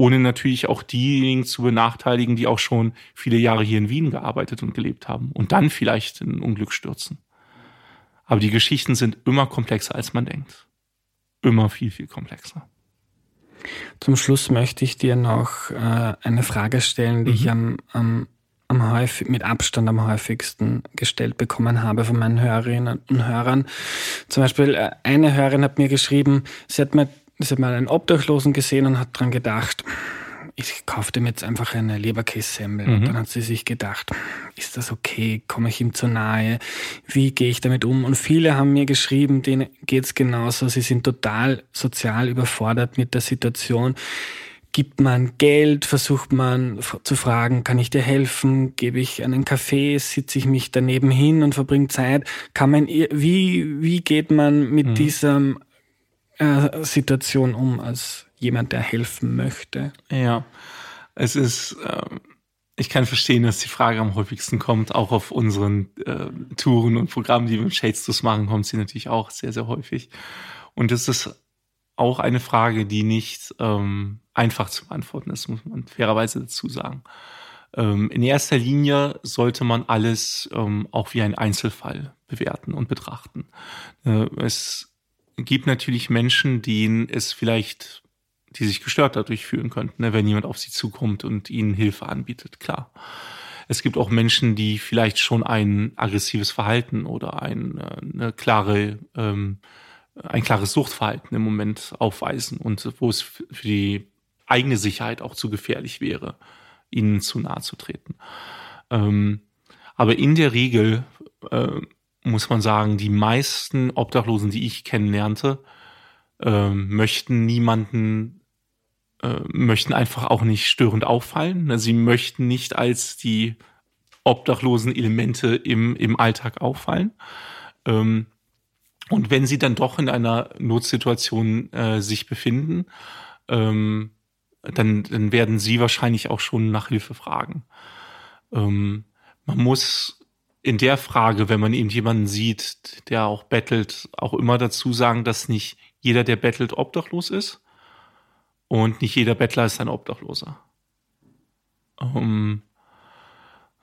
ohne natürlich auch diejenigen zu benachteiligen, die auch schon viele Jahre hier in Wien gearbeitet und gelebt haben und dann vielleicht in Unglück stürzen. Aber die Geschichten sind immer komplexer, als man denkt. Immer viel, viel komplexer. Zum Schluss möchte ich dir noch äh, eine Frage stellen, die mhm. ich am, am, am häufig, mit Abstand am häufigsten gestellt bekommen habe von meinen Hörerinnen und Hörern. Zum Beispiel äh, eine Hörerin hat mir geschrieben, sie hat mir ich habe mal einen Obdachlosen gesehen und hat dran gedacht, ich kaufe dem jetzt einfach eine Leberkässemmel. Mhm. Und dann hat sie sich gedacht, ist das okay? Komme ich ihm zu nahe? Wie gehe ich damit um? Und viele haben mir geschrieben, denen geht es genauso. Sie sind total sozial überfordert mit der Situation. Gibt man Geld? Versucht man zu fragen, kann ich dir helfen? Gebe ich einen Kaffee? Sitze ich mich daneben hin und verbringe Zeit? Kann man, wie, wie geht man mit mhm. diesem äh, Situation um als jemand, der helfen möchte? Ja, es ist, äh, ich kann verstehen, dass die Frage am häufigsten kommt, auch auf unseren äh, Touren und Programmen, die wir im Shades machen, kommt sie natürlich auch sehr, sehr häufig. Und es ist auch eine Frage, die nicht ähm, einfach zu beantworten ist, muss man fairerweise dazu sagen. Ähm, in erster Linie sollte man alles ähm, auch wie ein Einzelfall bewerten und betrachten. Äh, es gibt natürlich Menschen, denen es vielleicht, die sich gestört dadurch fühlen könnten, ne, wenn jemand auf sie zukommt und ihnen Hilfe anbietet, klar. Es gibt auch Menschen, die vielleicht schon ein aggressives Verhalten oder ein, äh, eine klare, ähm, ein klares Suchtverhalten im Moment aufweisen und wo es für die eigene Sicherheit auch zu gefährlich wäre, ihnen zu nahe zu treten. Ähm, aber in der Regel äh, muss man sagen, die meisten Obdachlosen, die ich kennenlernte, äh, möchten niemanden, äh, möchten einfach auch nicht störend auffallen. Sie möchten nicht als die obdachlosen Elemente im, im Alltag auffallen. Ähm, und wenn sie dann doch in einer Notsituation äh, sich befinden, ähm, dann, dann werden sie wahrscheinlich auch schon nach Hilfe fragen. Ähm, man muss in der Frage, wenn man eben jemanden sieht, der auch bettelt, auch immer dazu sagen, dass nicht jeder, der bettelt, obdachlos ist und nicht jeder Bettler ist ein Obdachloser. Ähm,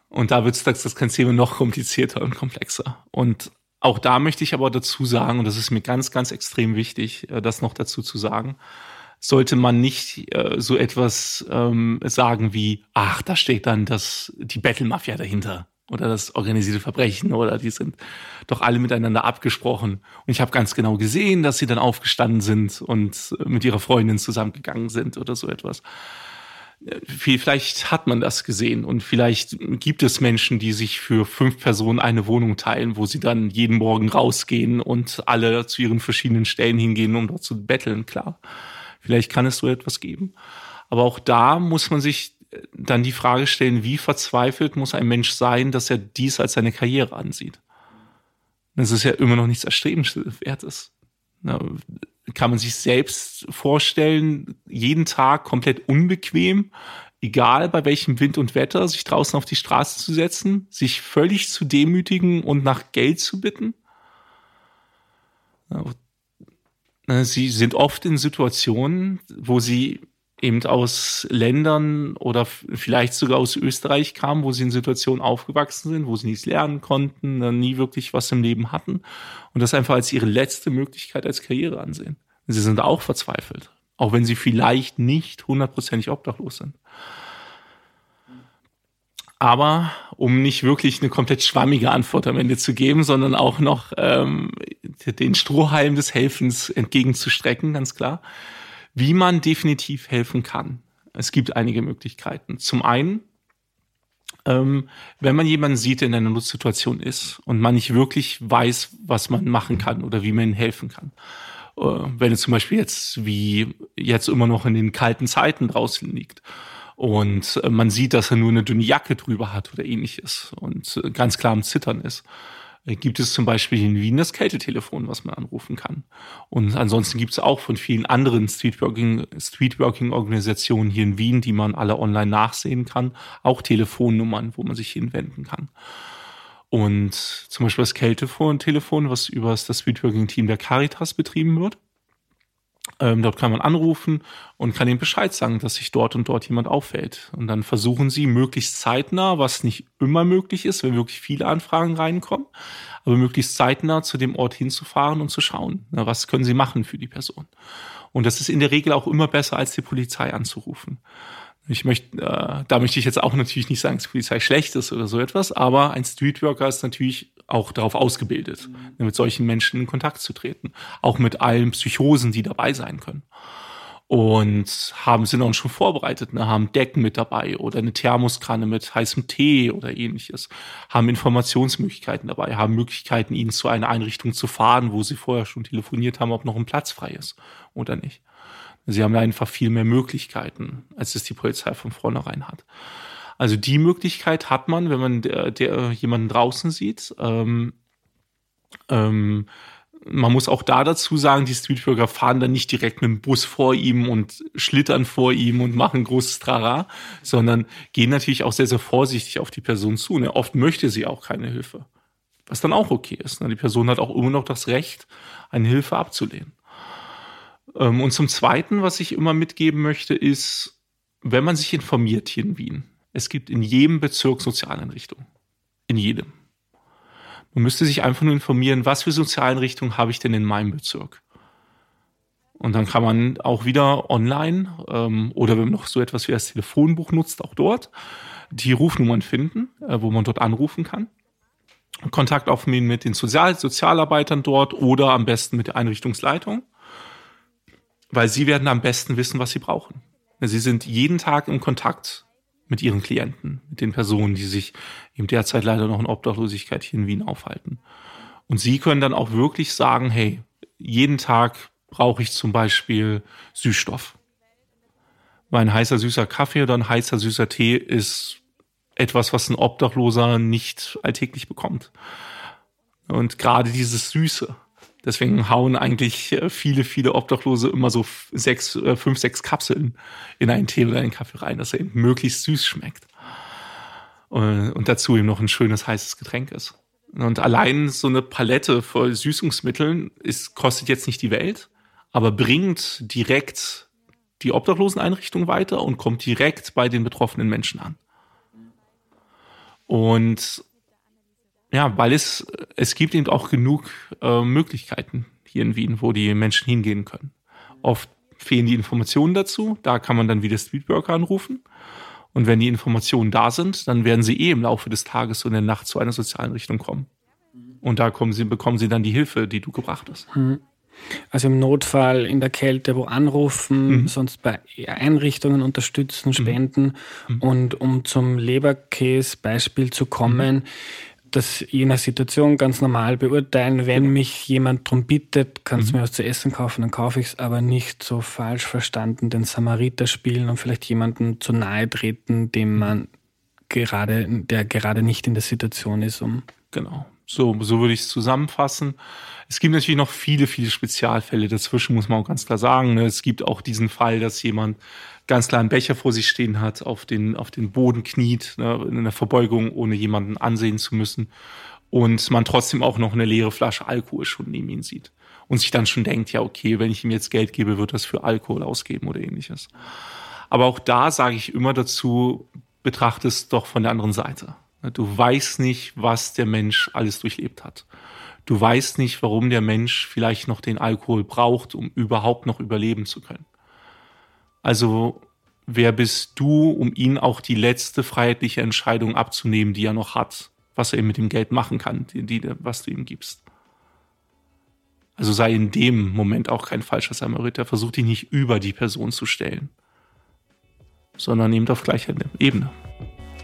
und da wird das ganze Thema noch komplizierter und komplexer. Und auch da möchte ich aber dazu sagen, und das ist mir ganz, ganz extrem wichtig, äh, das noch dazu zu sagen, sollte man nicht äh, so etwas ähm, sagen wie, ach, da steht dann das, die Battle-Mafia dahinter oder das organisierte Verbrechen oder die sind doch alle miteinander abgesprochen. Und ich habe ganz genau gesehen, dass sie dann aufgestanden sind und mit ihrer Freundin zusammengegangen sind oder so etwas. Vielleicht hat man das gesehen und vielleicht gibt es Menschen, die sich für fünf Personen eine Wohnung teilen, wo sie dann jeden Morgen rausgehen und alle zu ihren verschiedenen Stellen hingehen, um dort zu betteln, klar. Vielleicht kann es so etwas geben. Aber auch da muss man sich dann die Frage stellen, wie verzweifelt muss ein Mensch sein, dass er dies als seine Karriere ansieht? Das ist ja immer noch nichts Erstrebenswertes. Kann man sich selbst vorstellen, jeden Tag komplett unbequem, egal bei welchem Wind und Wetter, sich draußen auf die Straße zu setzen, sich völlig zu demütigen und nach Geld zu bitten? Sie sind oft in Situationen, wo sie eben aus Ländern oder vielleicht sogar aus Österreich kamen, wo sie in Situationen aufgewachsen sind, wo sie nichts lernen konnten, nie wirklich was im Leben hatten und das einfach als ihre letzte Möglichkeit als Karriere ansehen. Sie sind auch verzweifelt, auch wenn sie vielleicht nicht hundertprozentig obdachlos sind. Aber um nicht wirklich eine komplett schwammige Antwort am Ende zu geben, sondern auch noch ähm, den Strohhalm des Helfens entgegenzustrecken, ganz klar, wie man definitiv helfen kann. Es gibt einige Möglichkeiten. Zum einen, ähm, wenn man jemanden sieht, der in einer Notsituation ist und man nicht wirklich weiß, was man machen kann oder wie man ihm helfen kann. Äh, wenn es zum Beispiel jetzt wie jetzt immer noch in den kalten Zeiten draußen liegt und äh, man sieht, dass er nur eine dünne Jacke drüber hat oder ähnliches und äh, ganz klar am Zittern ist, gibt es zum Beispiel in Wien das Kältetelefon, was man anrufen kann. Und ansonsten gibt es auch von vielen anderen Streetworking, Streetworking-Organisationen hier in Wien, die man alle online nachsehen kann, auch Telefonnummern, wo man sich hinwenden kann. Und zum Beispiel das Kältetelefon, was über das Streetworking-Team der Caritas betrieben wird. Ähm, dort kann man anrufen und kann ihm Bescheid sagen, dass sich dort und dort jemand auffällt. Und dann versuchen sie möglichst zeitnah, was nicht immer möglich ist, wenn wirklich viele Anfragen reinkommen, aber möglichst zeitnah zu dem Ort hinzufahren und zu schauen, na, was können sie machen für die Person. Und das ist in der Regel auch immer besser, als die Polizei anzurufen. Ich möchte, äh, da möchte ich jetzt auch natürlich nicht sagen, dass die Polizei schlecht ist oder so etwas, aber ein Streetworker ist natürlich auch darauf ausgebildet, mhm. mit solchen Menschen in Kontakt zu treten. Auch mit allen Psychosen, die dabei sein können. Und haben sie dann schon vorbereitet, ne? haben Decken mit dabei oder eine Thermoskanne mit heißem Tee oder ähnliches, haben Informationsmöglichkeiten dabei, haben Möglichkeiten, ihnen zu einer Einrichtung zu fahren, wo sie vorher schon telefoniert haben, ob noch ein Platz frei ist oder nicht. Sie haben einfach viel mehr Möglichkeiten, als es die Polizei von vornherein hat. Also die Möglichkeit hat man, wenn man der, der jemanden draußen sieht. Ähm, ähm, man muss auch da dazu sagen, die Streetworker fahren dann nicht direkt mit dem Bus vor ihm und schlittern vor ihm und machen großes Trara, sondern gehen natürlich auch sehr, sehr vorsichtig auf die Person zu. Ne? Oft möchte sie auch keine Hilfe. Was dann auch okay ist. Ne? Die Person hat auch immer noch das Recht, eine Hilfe abzulehnen. Ähm, und zum Zweiten, was ich immer mitgeben möchte, ist, wenn man sich informiert hier in Wien, es gibt in jedem Bezirk Sozialeinrichtungen. In jedem. Man müsste sich einfach nur informieren, was für Sozialeinrichtungen habe ich denn in meinem Bezirk. Und dann kann man auch wieder online ähm, oder wenn man noch so etwas wie das Telefonbuch nutzt, auch dort die Rufnummern finden, äh, wo man dort anrufen kann. Kontakt aufnehmen mit den Sozial Sozialarbeitern dort oder am besten mit der Einrichtungsleitung, weil sie werden am besten wissen, was sie brauchen. Sie sind jeden Tag im Kontakt mit ihren Klienten, mit den Personen, die sich eben derzeit leider noch in Obdachlosigkeit hier in Wien aufhalten. Und sie können dann auch wirklich sagen, hey, jeden Tag brauche ich zum Beispiel Süßstoff. Weil ein heißer süßer Kaffee oder ein heißer süßer Tee ist etwas, was ein Obdachloser nicht alltäglich bekommt. Und gerade dieses Süße, Deswegen hauen eigentlich äh, viele, viele Obdachlose immer so sechs, äh, fünf, sechs Kapseln in einen Tee oder einen Kaffee rein, dass er eben möglichst süß schmeckt. Äh, und dazu eben noch ein schönes heißes Getränk ist. Und allein so eine Palette voll Süßungsmitteln ist, kostet jetzt nicht die Welt, aber bringt direkt die Obdachloseneinrichtung weiter und kommt direkt bei den betroffenen Menschen an. Und ja, weil es, es gibt eben auch genug äh, Möglichkeiten hier in Wien, wo die Menschen hingehen können. Oft fehlen die Informationen dazu, da kann man dann wieder Streetworker anrufen. Und wenn die Informationen da sind, dann werden sie eh im Laufe des Tages und der Nacht zu einer sozialen Richtung kommen. Und da kommen sie, bekommen sie dann die Hilfe, die du gebracht hast. Mhm. Also im Notfall in der Kälte wo anrufen, mhm. sonst bei Einrichtungen unterstützen, spenden. Mhm. Und um zum Leberkäse-Beispiel zu kommen, mhm das je nach Situation ganz normal beurteilen. Wenn genau. mich jemand darum bittet, kannst du mhm. mir was zu essen kaufen, dann kaufe ich es, aber nicht so falsch verstanden den Samariter spielen und vielleicht jemanden zu nahe treten, dem mhm. man gerade, der gerade nicht in der Situation ist, um. Genau. So, so würde ich es zusammenfassen. Es gibt natürlich noch viele, viele Spezialfälle dazwischen, muss man auch ganz klar sagen. Ne? Es gibt auch diesen Fall, dass jemand ganz klar einen Becher vor sich stehen hat, auf den, auf den Boden kniet, ne, in einer Verbeugung, ohne jemanden ansehen zu müssen. Und man trotzdem auch noch eine leere Flasche Alkohol schon neben ihm sieht. und sich dann schon denkt, ja, okay, wenn ich ihm jetzt Geld gebe, wird das für Alkohol ausgeben oder ähnliches. Aber auch da sage ich immer dazu, betrachte es doch von der anderen Seite. Du weißt nicht, was der Mensch alles durchlebt hat. Du weißt nicht, warum der Mensch vielleicht noch den Alkohol braucht, um überhaupt noch überleben zu können. Also wer bist du, um ihn auch die letzte freiheitliche Entscheidung abzunehmen, die er noch hat, was er eben mit dem Geld machen kann, die, die, was du ihm gibst. Also sei in dem Moment auch kein falscher Samariter. Versuch dich nicht über die Person zu stellen, sondern nehmt auf gleicher Ebene.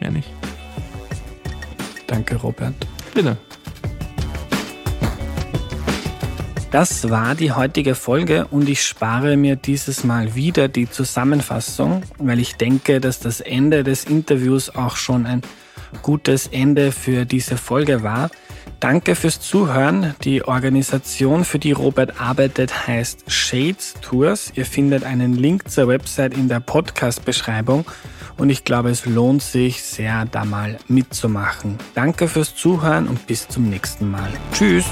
Mehr nicht. Danke, Robert. Bitte. Das war die heutige Folge und ich spare mir dieses Mal wieder die Zusammenfassung, weil ich denke, dass das Ende des Interviews auch schon ein gutes Ende für diese Folge war. Danke fürs Zuhören. Die Organisation, für die Robert arbeitet, heißt Shades Tours. Ihr findet einen Link zur Website in der Podcast-Beschreibung und ich glaube, es lohnt sich sehr, da mal mitzumachen. Danke fürs Zuhören und bis zum nächsten Mal. Tschüss!